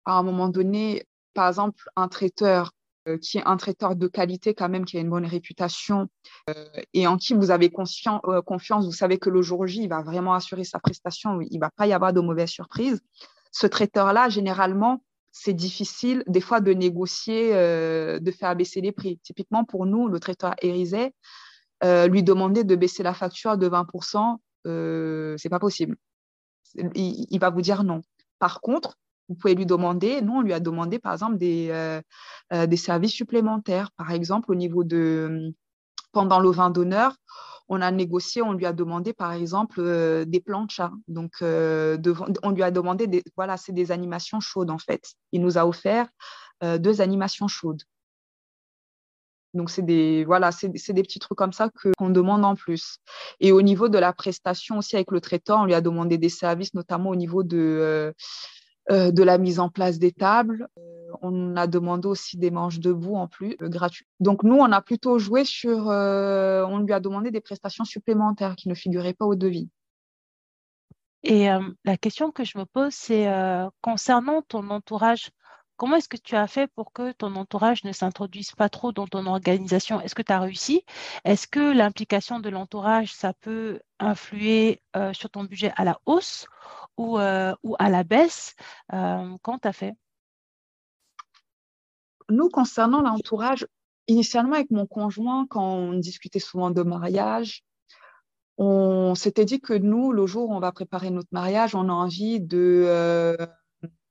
à un moment donné, par exemple, un traiteur euh, qui est un traiteur de qualité quand même, qui a une bonne réputation et en qui vous avez confiance, vous savez que le jour J, il va vraiment assurer sa prestation, il ne va pas y avoir de mauvaises surprises ce traiteur-là, généralement, c'est difficile des fois de négocier, euh, de faire baisser les prix. Typiquement, pour nous, le traiteur Érisé, euh, lui demander de baisser la facture de 20%, euh, c'est pas possible. Il, va vous dire non. Par contre, vous pouvez lui demander, nous, on lui a demandé, par exemple, des, euh, des services supplémentaires. Par exemple, au niveau de, pendant le vin d'honneur, on a négocié, on lui a demandé par exemple euh, des planchas. Donc, euh, on lui a demandé, des, voilà, c'est des animations chaudes en fait. Il nous a offert euh, deux animations chaudes. Donc, c'est des, voilà, c'est, des petits trucs comme ça qu'on demande en plus. Et au niveau de la prestation aussi avec le traiteur, on lui a demandé des services, notamment au niveau de, de la mise en place des tables on a demandé aussi des manches debout en plus, euh. Donc nous, on a plutôt joué sur, euh, on lui a demandé des prestations supplémentaires qui ne figuraient pas au devis. Et euh, la question que je me pose, c'est concernant ton entourage, comment est-ce que tu as fait pour que ton entourage ne s'introduise pas trop dans ton organisation? Est-ce que tu as réussi? Est-ce que l'implication de l'entourage, ça peut influer euh, sur ton budget à la hausse ou, euh, ou à la baisse? Euh, Comment tu as fait? Nous, concernant l'entourage, initialement avec mon conjoint, quand on discutait souvent de mariage, on s'était dit que nous, le jour où on va préparer notre mariage, on a envie de, euh,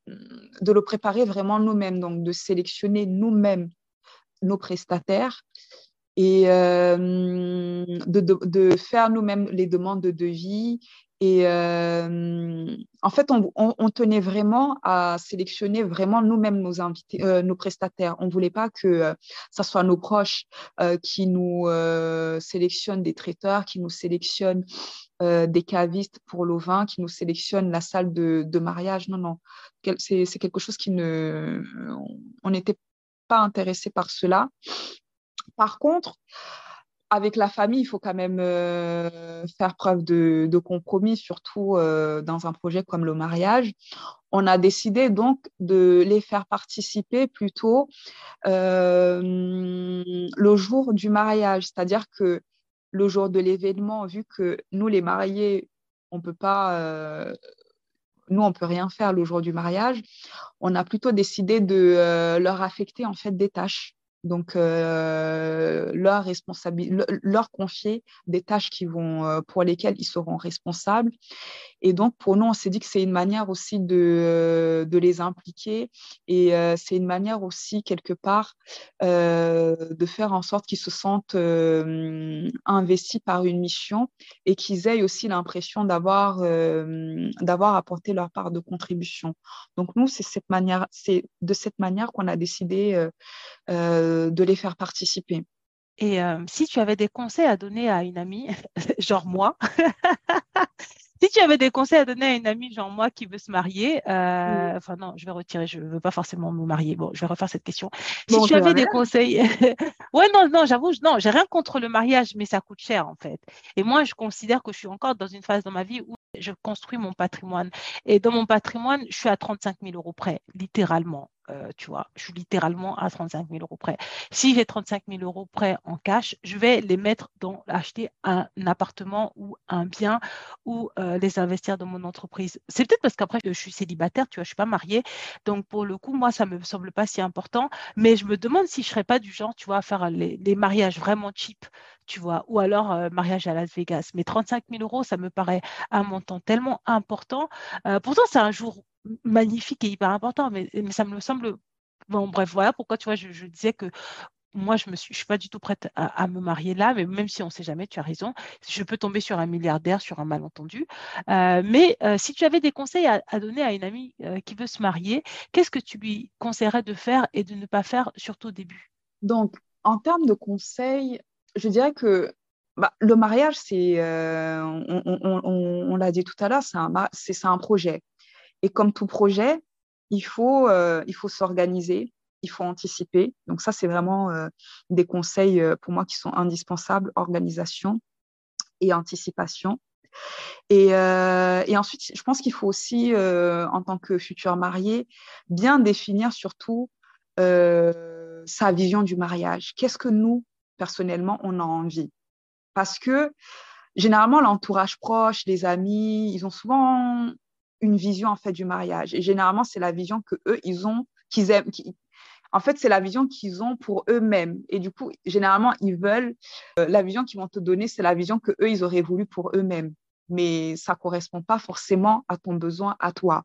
de le préparer vraiment nous-mêmes, donc de sélectionner nous-mêmes nos prestataires et euh, de, faire nous-mêmes les demandes de devis et euh, en fait, on, tenait vraiment à sélectionner vraiment nous-mêmes nos euh, nos prestataires. On ne voulait pas que ça soit nos proches qui nous sélectionnent des traiteurs, qui nous sélectionnent euh, des cavistes pour le vin, qui nous sélectionnent la salle de, mariage. Non, non, c'est quelque chose qui ne... On n'était pas intéressé par cela. Par contre, avec la famille, il faut quand même euh, faire preuve de, de compromis, surtout euh, dans un projet comme le mariage. On a décidé donc de les faire participer plutôt le jour du mariage, c'est-à-dire que le jour de l'événement, vu que nous, les mariés, on peut pas, euh, nous, on peut rien faire le jour du mariage, on a plutôt décidé de euh, leur affecter en fait des tâches donc euh, leur responsabilité, leur confier des tâches qui vont, euh, pour lesquelles ils seront responsables. Et donc pour nous, on s'est dit que c'est une manière aussi de, de les impliquer et euh, c'est une manière aussi quelque part euh, de faire en sorte qu'ils se sentent euh, investis par une mission et qu'ils aient aussi l'impression d'avoir d'avoir apporté leur part de contribution. Donc nous, c'est cette manière, c'est de cette manière qu'on a décidé de les faire participer. Et euh, si tu avais des conseils à donner à une amie, genre moi, si tu avais des conseils à donner à une amie, genre moi, qui veut se marier, euh, enfin non, je vais retirer, je ne veux pas forcément me marier. Bon, je vais refaire cette question. Si bon, tu avais des conseils, ouais, non, non, j'avoue, non, j'ai rien contre le mariage, mais ça coûte cher en fait. Et moi, je considère que je suis encore dans une phase dans ma vie où je construis mon patrimoine. Et dans mon patrimoine, je suis à 35 000 euros près, littéralement. Euh, tu vois, je suis littéralement à 35 000 euros près. Si j'ai 35 000 euros près en cash, je vais les mettre dans acheter un appartement ou un bien ou euh, les investir dans mon entreprise. C'est peut-être parce qu'après, je suis célibataire, tu vois, je suis pas mariée. Donc, pour le coup, moi, ça me semble pas si important. Mais je me demande si je serais pas du genre, tu vois, à faire les, les mariages vraiment cheap, tu vois, ou alors mariage à Las Vegas. Mais 35 000 euros, ça me paraît un montant tellement important. Pourtant, c'est un jour magnifique et hyper important, mais, ça me semble. Bon, bref, voilà pourquoi, tu vois, je, disais que moi, je ne suis, pas du tout prête à, me marier là, mais même si on ne sait jamais, tu as raison, je peux tomber sur un milliardaire, sur un malentendu. Mais si tu avais des conseils à, donner à une amie qui veut se marier, qu'est-ce que tu lui conseillerais de faire et de ne pas faire, surtout au début? Donc, en termes de conseils, je dirais que bah, le mariage, c'est, euh, on, l'a dit tout à l'heure, c'est un, projet. Et comme tout projet, il faut, euh, il faut s'organiser, il faut anticiper. Donc ça, c'est vraiment euh, des conseils pour moi qui sont indispensables, organisation et anticipation. Et, et ensuite, je pense qu'il faut aussi, en tant que futur marié, bien définir surtout sa vision du mariage. Qu'est-ce que nous, personnellement, on a envie Parce que généralement, l'entourage proche, les amis, ils ont souvent une vision en fait du mariage. Et généralement, c'est la vision que eux ils ont, qu'ils aiment. En fait, c'est la vision qu'ils ont pour eux-mêmes. Et du coup, généralement, ils veulent euh, la vision qu'ils vont te donner, c'est la vision que eux ils auraient voulu pour eux-mêmes. Mais ça correspond pas forcément à ton besoin, à toi.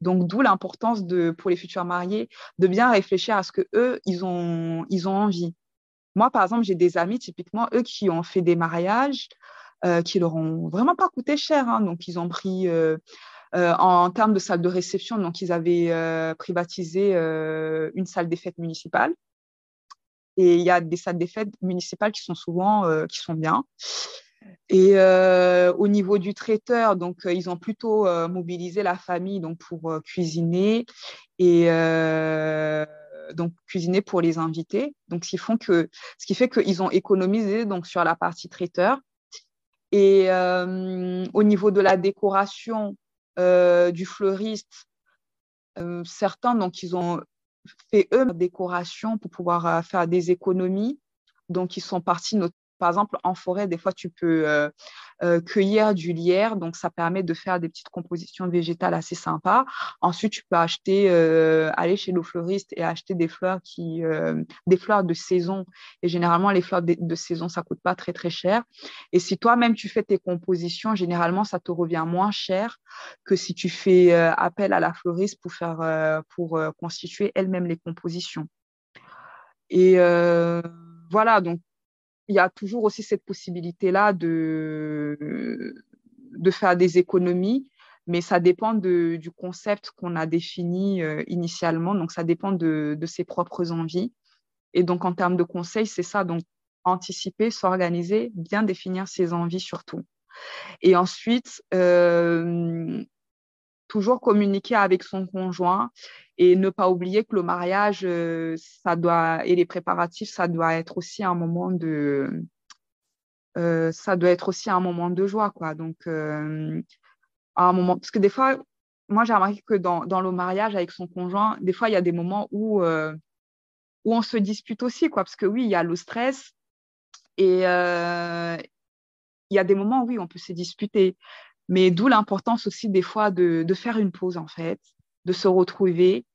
Donc, d'où l'importance pour les futurs mariés, de bien réfléchir à ce que eux ils ont, ils ont envie. Moi, par exemple, j'ai des amis, typiquement, eux qui ont fait des mariages euh, qui leur ont vraiment pas coûté cher. Hein. Donc, ils ont pris euh, euh, en termes de salle de réception, donc ils avaient euh, privatisé une salle des fêtes municipale. Et il y a des salles des fêtes municipales qui sont souvent qui sont bien. Et au niveau du traiteur, donc ils ont plutôt mobilisé la famille donc pour cuisiner et donc cuisiner pour les invités. Donc, ce qui, font que, ce qui fait qu'ils ont économisé donc, sur la partie traiteur. Et euh, au niveau de la décoration, euh, du fleuriste, euh, certains, donc, ils ont fait eux des décorations pour pouvoir faire des économies. Donc, ils sont partis par exemple, en forêt, des fois, tu peux euh, euh, cueillir du lierre, donc ça permet de faire des petites compositions végétales assez sympas. Ensuite, tu peux acheter, euh, aller chez le fleuriste et acheter des fleurs qui, des fleurs de saison. Et généralement, les fleurs de, saison, ça coûte pas très très cher. Et si toi-même tu fais tes compositions, généralement, ça te revient moins cher que si tu fais appel à la fleuriste pour faire, pour constituer elle-même les compositions. Et voilà, donc il y a toujours aussi cette possibilité-là de, de faire des économies, mais ça dépend de, du concept qu'on a défini euh, initialement. Donc, ça dépend de, de, ses propres envies. Et donc, en termes de conseils, c'est ça. Donc, anticiper, s'organiser, bien définir ses envies surtout. Et ensuite, euh, toujours communiquer avec son conjoint et ne pas oublier que le mariage, euh, ça doit, et les préparatifs, ça doit être aussi un moment de, euh, ça doit être aussi un moment de joie, quoi. Donc, euh, un moment, parce que des fois, moi, j'ai remarqué que dans, le mariage avec son conjoint, des fois, il y a des moments où, où on se dispute aussi, quoi. Parce que oui, il y a le stress et il y a des moments où oui, on peut se disputer. Mais d'où l'importance aussi des fois de, faire une pause, en fait, de se retrouver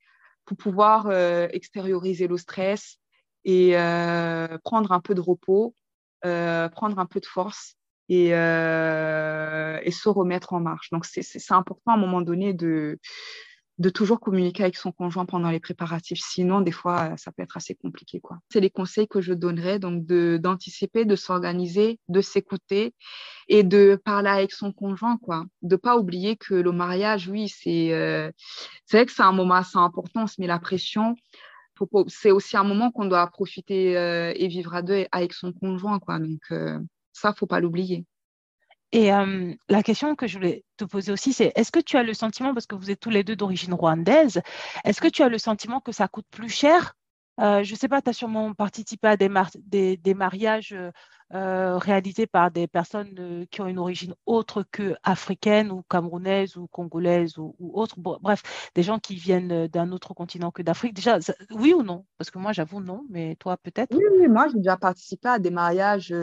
pour pouvoir euh, extérioriser le stress et euh, prendre un peu de repos, euh, prendre un peu de force et se remettre en marche. Donc, c'est important à un moment donné de, de toujours communiquer avec son conjoint pendant les préparatifs. Sinon, des fois, ça peut être assez compliqué. quoi. C'est les conseils que je donnerais, donc d'anticiper, de, s'organiser, de s'écouter et de parler avec son conjoint. quoi. De pas oublier que le mariage, oui, c'est euh, vrai que c'est un moment assez important, met la pression. C'est aussi un moment qu'on doit profiter euh, et vivre à deux avec son conjoint. quoi. Donc, euh, ça, faut pas l'oublier. Et la question que je voulais te poser aussi, c'est est-ce que tu as le sentiment, parce que vous êtes tous les deux d'origine rwandaise, est-ce que tu as le sentiment que ça coûte plus cher? Euh, Je ne sais pas, tu as sûrement participé à des, des mariages euh, par des personnes euh, qui ont une origine autre que africaine ou camerounaise ou congolaise ou, autre. bref, des gens qui viennent euh, d'un autre continent que d'Afrique. Déjà, oui ou non? Parce que moi, j'avoue non, mais toi, peut-être oui, moi, j'ai déjà participé à des mariages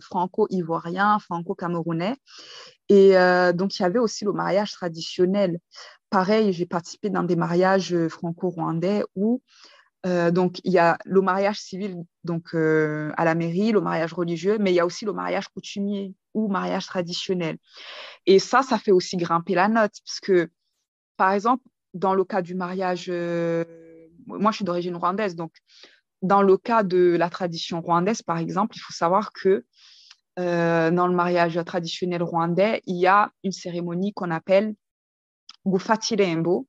franco-ivoiriens, franco-camerounais. Et donc, il y avait aussi le mariage traditionnel. Pareil, j'ai participé dans des mariages franco-rwandais où euh, donc, il y a le mariage civil donc, euh, à la mairie, le mariage religieux, mais il y a aussi le mariage coutumier ou mariage traditionnel. Et ça, ça fait aussi grimper la note, parce que, par exemple, dans le cas du mariage, euh, moi, je suis d'origine rwandaise, donc dans le cas de la tradition rwandaise, par exemple, il faut savoir que dans le mariage traditionnel rwandais, il y a une cérémonie qu'on appelle Gufatirembo.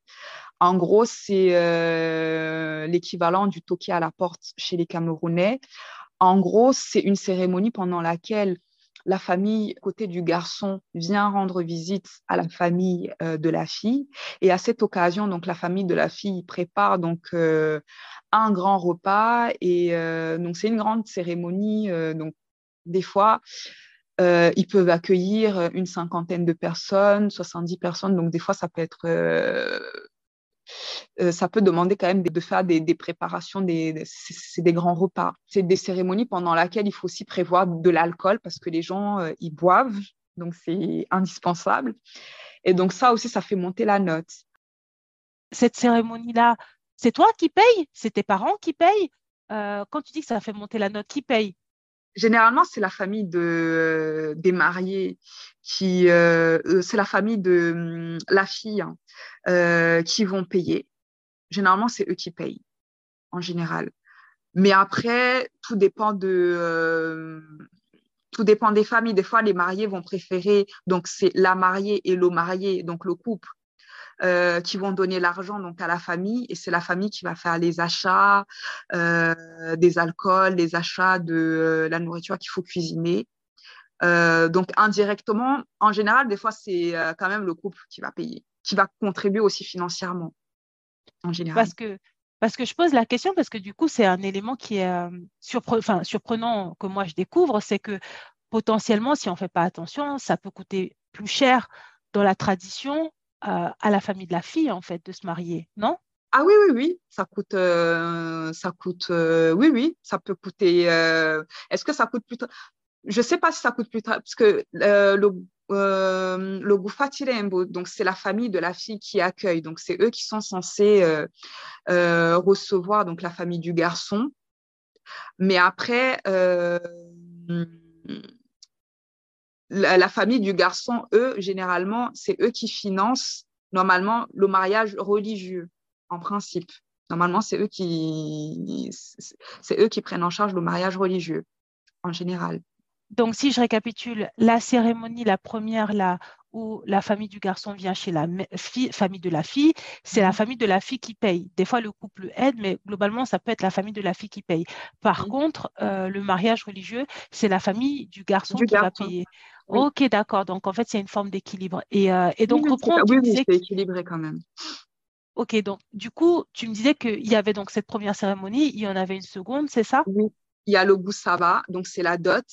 En gros, c'est euh, l'équivalent du toki à la porte chez les Camerounais. En gros, c'est une cérémonie pendant laquelle la famille côté du garçon vient rendre visite à la famille euh, de la fille et à cette occasion donc la famille de la fille prépare donc euh, un grand repas et donc c'est une grande cérémonie donc des fois ils peuvent accueillir une cinquantaine de personnes, 70 personnes, donc des fois ça peut être euh, ça peut demander quand même de, faire des, préparations, des, c'est des grands repas. C'est des cérémonies pendant lesquelles il faut aussi prévoir de l'alcool parce que les gens, euh, ils boivent, donc c'est indispensable. Et donc ça aussi, ça fait monter la note. Cette cérémonie-là, c'est toi qui payes C'est tes parents qui payent? Euh, Quand tu dis que ça fait monter la note, qui paye? Généralement, c'est la famille de, des mariés qui, euh, euh, c'est la famille de hum, la fille hein, euh, qui vont payer. Généralement, c'est eux qui payent, en général. Mais après, tout dépend de, tout dépend des familles. Des fois, les mariés vont préférer, donc c'est la mariée et le marié, donc le couple, euh, qui vont donner l'argent donc à la famille et c'est la famille qui va faire les achats euh, des alcools, les achats de euh, la nourriture qu'il faut cuisiner. donc indirectement, en général, des fois c'est quand même le couple qui va payer, qui va contribuer aussi financièrement. En général. Parce que parce que je pose la question parce que du coup c'est un élément qui est surprenant que moi je découvre, c'est que potentiellement si on ne fait pas attention, ça peut coûter plus cher dans la tradition à la famille de la fille, en fait, de se marier, non? Ah oui, oui, oui, ça coûte, euh, ça coûte, euh, oui, oui, ça peut coûter. euh, Est-ce que ça coûte plus? Je sais pas si ça coûte plus tard, parce que le, euh, le Gufatirembo, donc c'est la famille de la fille qui accueille, donc c'est eux qui sont censés recevoir donc la famille du garçon. Mais après, la, la famille du garçon, eux, généralement, c'est eux qui financent normalement le mariage religieux, en principe. Normalement, c'est eux qui, c'est eux qui prennent en charge le mariage religieux, en général. Donc, si je récapitule, la cérémonie, la première, là, où la famille du garçon vient chez la fille, famille de la fille, c'est la Mhm. famille de la fille qui paye. Des fois, le couple aide, mais globalement, ça peut être la famille de la fille qui paye. Par Mhm. contre, euh, le mariage religieux, c'est la famille du garçon Du qui va payer. Oui. Ok, d'accord. Donc, en fait, il y a une forme d'équilibre. Et, euh, et donc, oui, c'est reprends, Oui, c'est équilibré quand même. Ok, donc du coup, tu me disais qu'il y avait donc cette première cérémonie, il y en avait une seconde, c'est ça? Oui. Il y a le Goussaba, donc c'est la dot.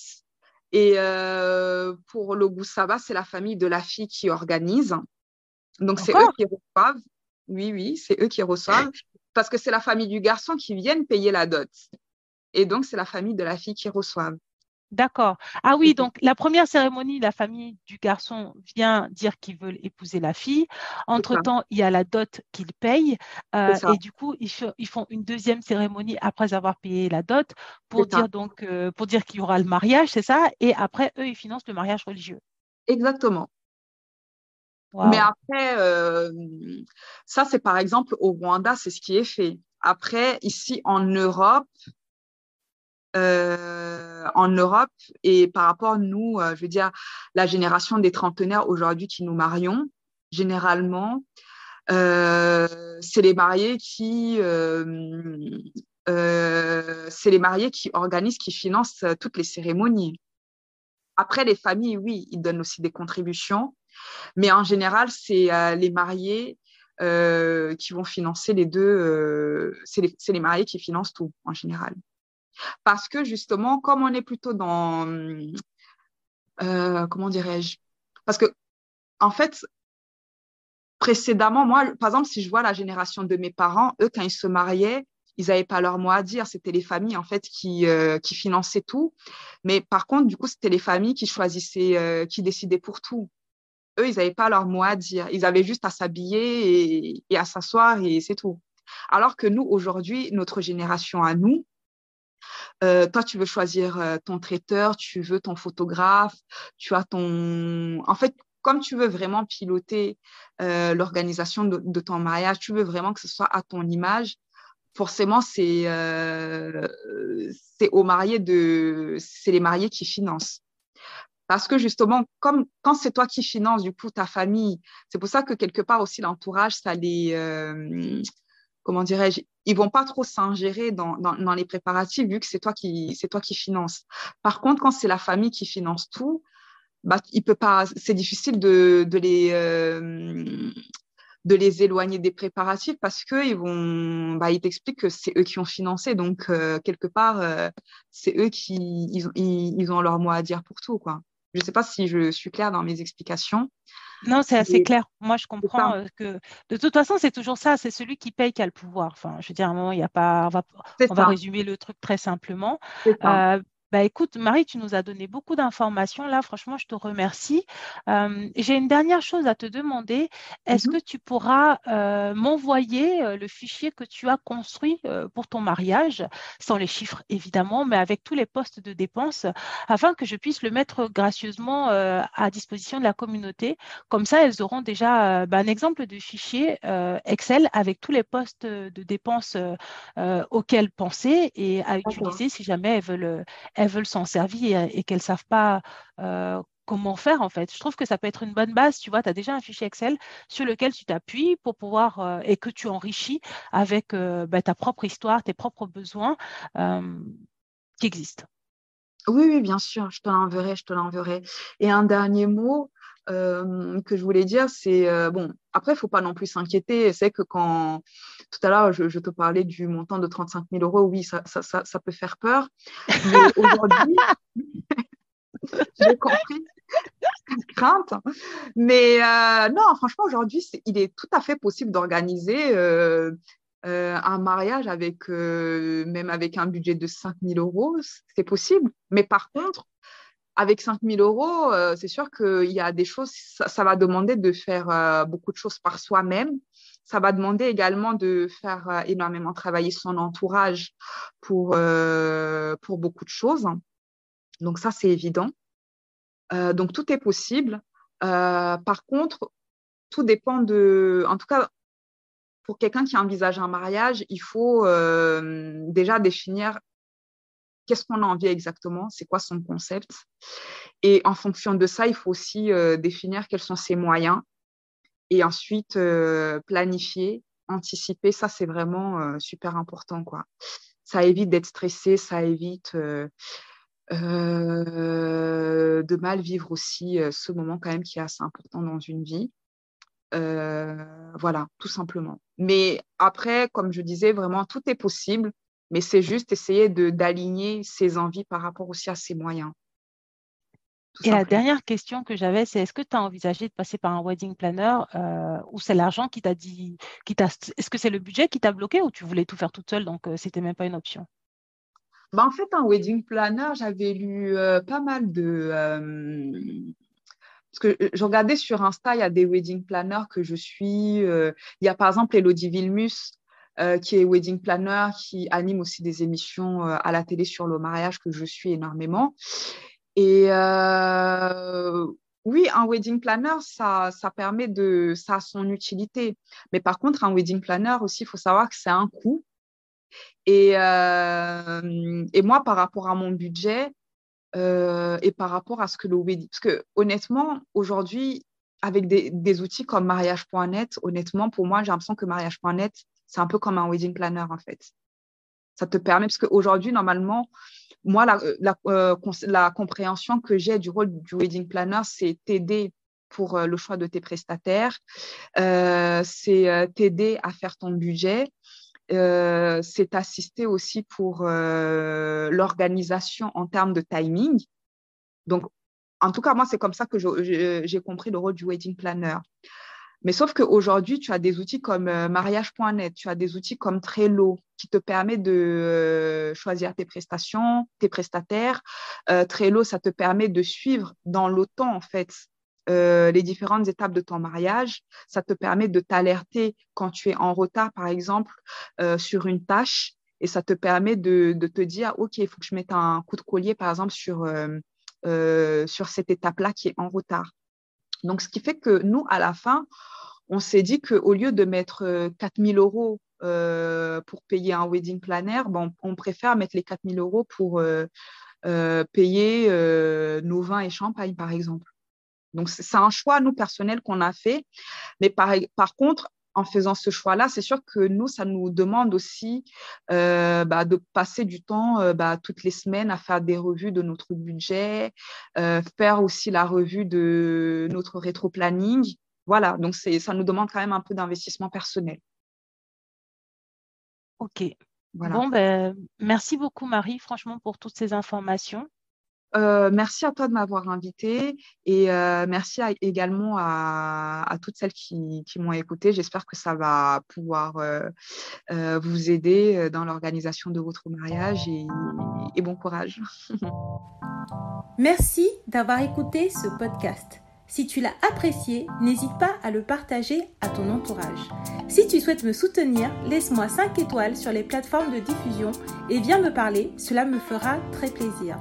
Et euh, pour le Goussaba, c'est la famille de la fille qui organise. Donc, c'est eux qui reçoivent. Oui, oui, c'est eux qui reçoivent. Parce que c'est la famille du garçon qui viennent payer la dot. Et donc, c'est la famille de la fille qui reçoivent. D'accord. Ah oui, donc la première cérémonie, la famille du garçon vient dire qu'ils veulent épouser la fille. Entre-temps, il y a la dot qu'ils payent. euh, et du coup, ils, font une deuxième cérémonie après avoir payé la dot pour C'est ça. dire donc euh, pour dire qu'il y aura le mariage, c'est ça? Et après, eux, ils financent le mariage religieux. Exactement. Mais après, euh, ça, c'est par exemple au Rwanda, c'est ce qui est fait. Après, ici en Europe, euh, en Europe et par rapport à nous, euh, je veux dire, la génération des trentenaires aujourd'hui qui nous marions, généralement, euh, c'est les mariés qui, c'est les mariés qui organisent, qui financent toutes les cérémonies. Après, les familles, oui, ils donnent aussi des contributions, mais en général, c'est les mariés qui vont financer les deux. c'est les mariés qui financent tout en général. Parce que justement, comme on est plutôt dans, euh, comment dirais-je? Parce que en fait, précédemment, moi, par exemple, si je vois la génération de mes parents, eux, quand ils se mariaient, ils n'avaient pas leur mot à dire. C'était les familles, en fait, qui, euh, qui finançaient tout. Mais par contre, du coup, c'était les familles qui choisissaient, euh, qui décidaient pour tout. Eux, ils n'avaient pas leur mot à dire. Ils avaient juste à s'habiller et, et à s'asseoir et c'est tout. Alors que nous, aujourd'hui, notre génération à nous, euh, toi, tu veux choisir euh, ton traiteur, tu veux ton photographe, tu as ton... En fait, comme tu veux vraiment piloter euh, l'organisation de, ton mariage, tu veux vraiment que ce soit à ton image, forcément, c'est euh, aux mariés de... C'est les mariés qui financent. Parce que justement, quand c'est toi qui finances, du coup, ta famille, c'est pour ça que quelque part aussi l'entourage, ça les... comment dirais-je, ils vont pas trop s'ingérer dans, dans, les préparatifs vu que c'est toi qui c'est toi qui finance. Par contre, quand c'est la famille qui finance tout, bah il peut pas, c'est difficile de, de les euh, de les éloigner des préparatifs parce que ils vont, bah ils t'expliquent que c'est eux qui ont financé, donc euh, quelque part euh, c'est eux qui ils, ils ont leur mot à dire pour tout quoi. Je sais pas si je suis claire dans mes explications. Non, c'est assez clair. Moi, je comprends euh, que de toute façon, c'est toujours ça. C'est celui qui paye qui a le pouvoir. Enfin, je veux dire, à un moment, il n'y a pas. On va, on va résumer le truc très simplement. Euh, bah, écoute, Marie, tu nous as donné beaucoup d'informations. Là, franchement, je te remercie. Euh, j'ai une dernière chose à te demander. Est-ce Mhm. que tu pourras euh, m'envoyer le fichier que tu as construit euh, pour ton mariage, sans les chiffres évidemment, mais avec tous les postes de dépenses, afin que je puisse le mettre gracieusement à disposition de la communauté. Comme ça, elles auront déjà bah, un exemple de fichier Excel avec tous les postes de dépenses auxquels penser et à utiliser si jamais elles veulent, elles veulent s'en servir et, qu'elles ne savent pas euh, comment faire en fait. Je trouve que ça peut être une bonne base. Tu vois, tu as déjà un fichier Excel sur lequel tu t'appuies pour pouvoir euh, et que tu enrichis avec euh, bah, ta propre histoire, tes propres besoins qui existent. Oui, oui, bien sûr, je te l'enverrai, je te l'enverrai. Et un dernier mot que je voulais dire, c'est, bon, après, il ne faut pas non plus s'inquiéter. C'est que quand, tout à l'heure, je, je te parlais du montant de 35 000 euros, oui, ça, ça, ça, ça peut faire peur. Mais aujourd'hui, j'ai compris cette crainte. Mais euh, non, franchement, aujourd'hui, il est tout à fait possible d'organiser euh, un mariage avec, même avec un budget de 5 000 euros, c'est possible. Mais par contre, avec 5 000 euros, c'est sûr qu'il y a des choses, ça, va demander de faire beaucoup de choses par soi-même. Ça va demander également de faire énormément travailler son entourage pour, pour beaucoup de choses. Donc ça, c'est évident. donc tout est possible. par contre, tout dépend de, en tout cas, pour quelqu'un qui envisage un mariage, il faut euh, déjà définir qu'est-ce qu'on a envie exactement, c'est quoi son concept. Et en fonction de ça, il faut aussi euh, définir quels sont ses moyens et ensuite euh, planifier, anticiper. Ça, c'est vraiment super important. Quoi. Ça évite d'être stressé, ça évite de mal vivre aussi ce moment quand même qui est assez important dans une vie. Euh, voilà, tout simplement. Mais après, comme je disais, vraiment, tout est possible, mais c'est juste essayer d'aligner ses envies par rapport aussi à ses moyens. Et la dernière question que j'avais, c'est est-ce que tu as envisagé de passer par un wedding planner euh, ou c'est l'argent qui t'a dit, qui est-ce que c'est le budget qui t'a bloqué ou tu voulais tout faire toute seule, donc euh, c'était même pas une option? Bah, En fait, un wedding planner, j'avais lu pas mal de, parce que euh, je regardais sur Insta, il y a des wedding planners que je suis. Euh, il y a par exemple Elodie Vilmus, euh, qui est wedding planner, qui anime aussi des émissions à la télé sur le mariage que je suis énormément. Et oui, un wedding planner, ça, ça permet de, ça a son utilité. Mais par contre, un wedding planner aussi, il faut savoir que c'est un coût. Et, et moi, par rapport à mon budget, euh, et par rapport à ce que le wedding. Parce que honnêtement, aujourd'hui, avec des, outils comme mariage.net, honnêtement, pour moi, j'ai l'impression que mariage.net, c'est un peu comme un wedding planner en fait. Ça te permet, parce qu'aujourd'hui, normalement, moi, la, la, euh, la compréhension que j'ai du rôle du wedding planner, c'est t'aider pour euh, le choix de tes prestataires, c'est t'aider à faire ton budget, euh, c'est assister aussi pour euh, l'organisation en termes de timing. Donc, en tout cas, moi, c'est comme ça que j'ai compris le rôle du wedding planner. Mais sauf qu'aujourd'hui, tu as des outils comme euh, mariage.net, tu as des outils comme Trello qui te permet de choisir tes prestations, tes prestataires. Trello, ça te permet de suivre dans le temps, en fait, euh, les différentes étapes de ton mariage. Ça te permet de t'alerter quand tu es en retard, par exemple, euh, sur une tâche. Et ça te permet de, te dire, OK, il faut que je mette un coup de collier, par exemple, sur, euh, sur cette étape-là qui est en retard. Donc, ce qui fait que nous, à la fin, on s'est dit qu'au lieu de mettre 4000 euros pour payer un wedding planner, bon, on préfère mettre les 4000 euros pour payer nos vins et champagne, par exemple. Donc, c'est un choix, nous, personnel, qu'on a fait. Mais par, par contre, en faisant ce choix-là, c'est sûr que nous, ça nous demande aussi euh, bah, de passer du temps euh, bah, toutes les semaines à faire des revues de notre budget, euh, faire aussi la revue de notre rétro-planning. Voilà, donc ça nous demande quand même un peu d'investissement personnel. Ok. Voilà. Bon, ben, merci beaucoup Marie, franchement, pour toutes ces informations. Euh, merci à toi de m'avoir invité et euh, merci également à, toutes celles qui, m'ont écouté. J'espère que ça va pouvoir euh, vous aider dans l'organisation de votre mariage et, et bon courage. merci d'avoir écouté ce podcast. Si tu l'as apprécié, n'hésite pas à le partager à ton entourage. Si tu souhaites me soutenir, laisse-moi 5 étoiles sur les plateformes de diffusion et viens me parler, cela me fera très plaisir.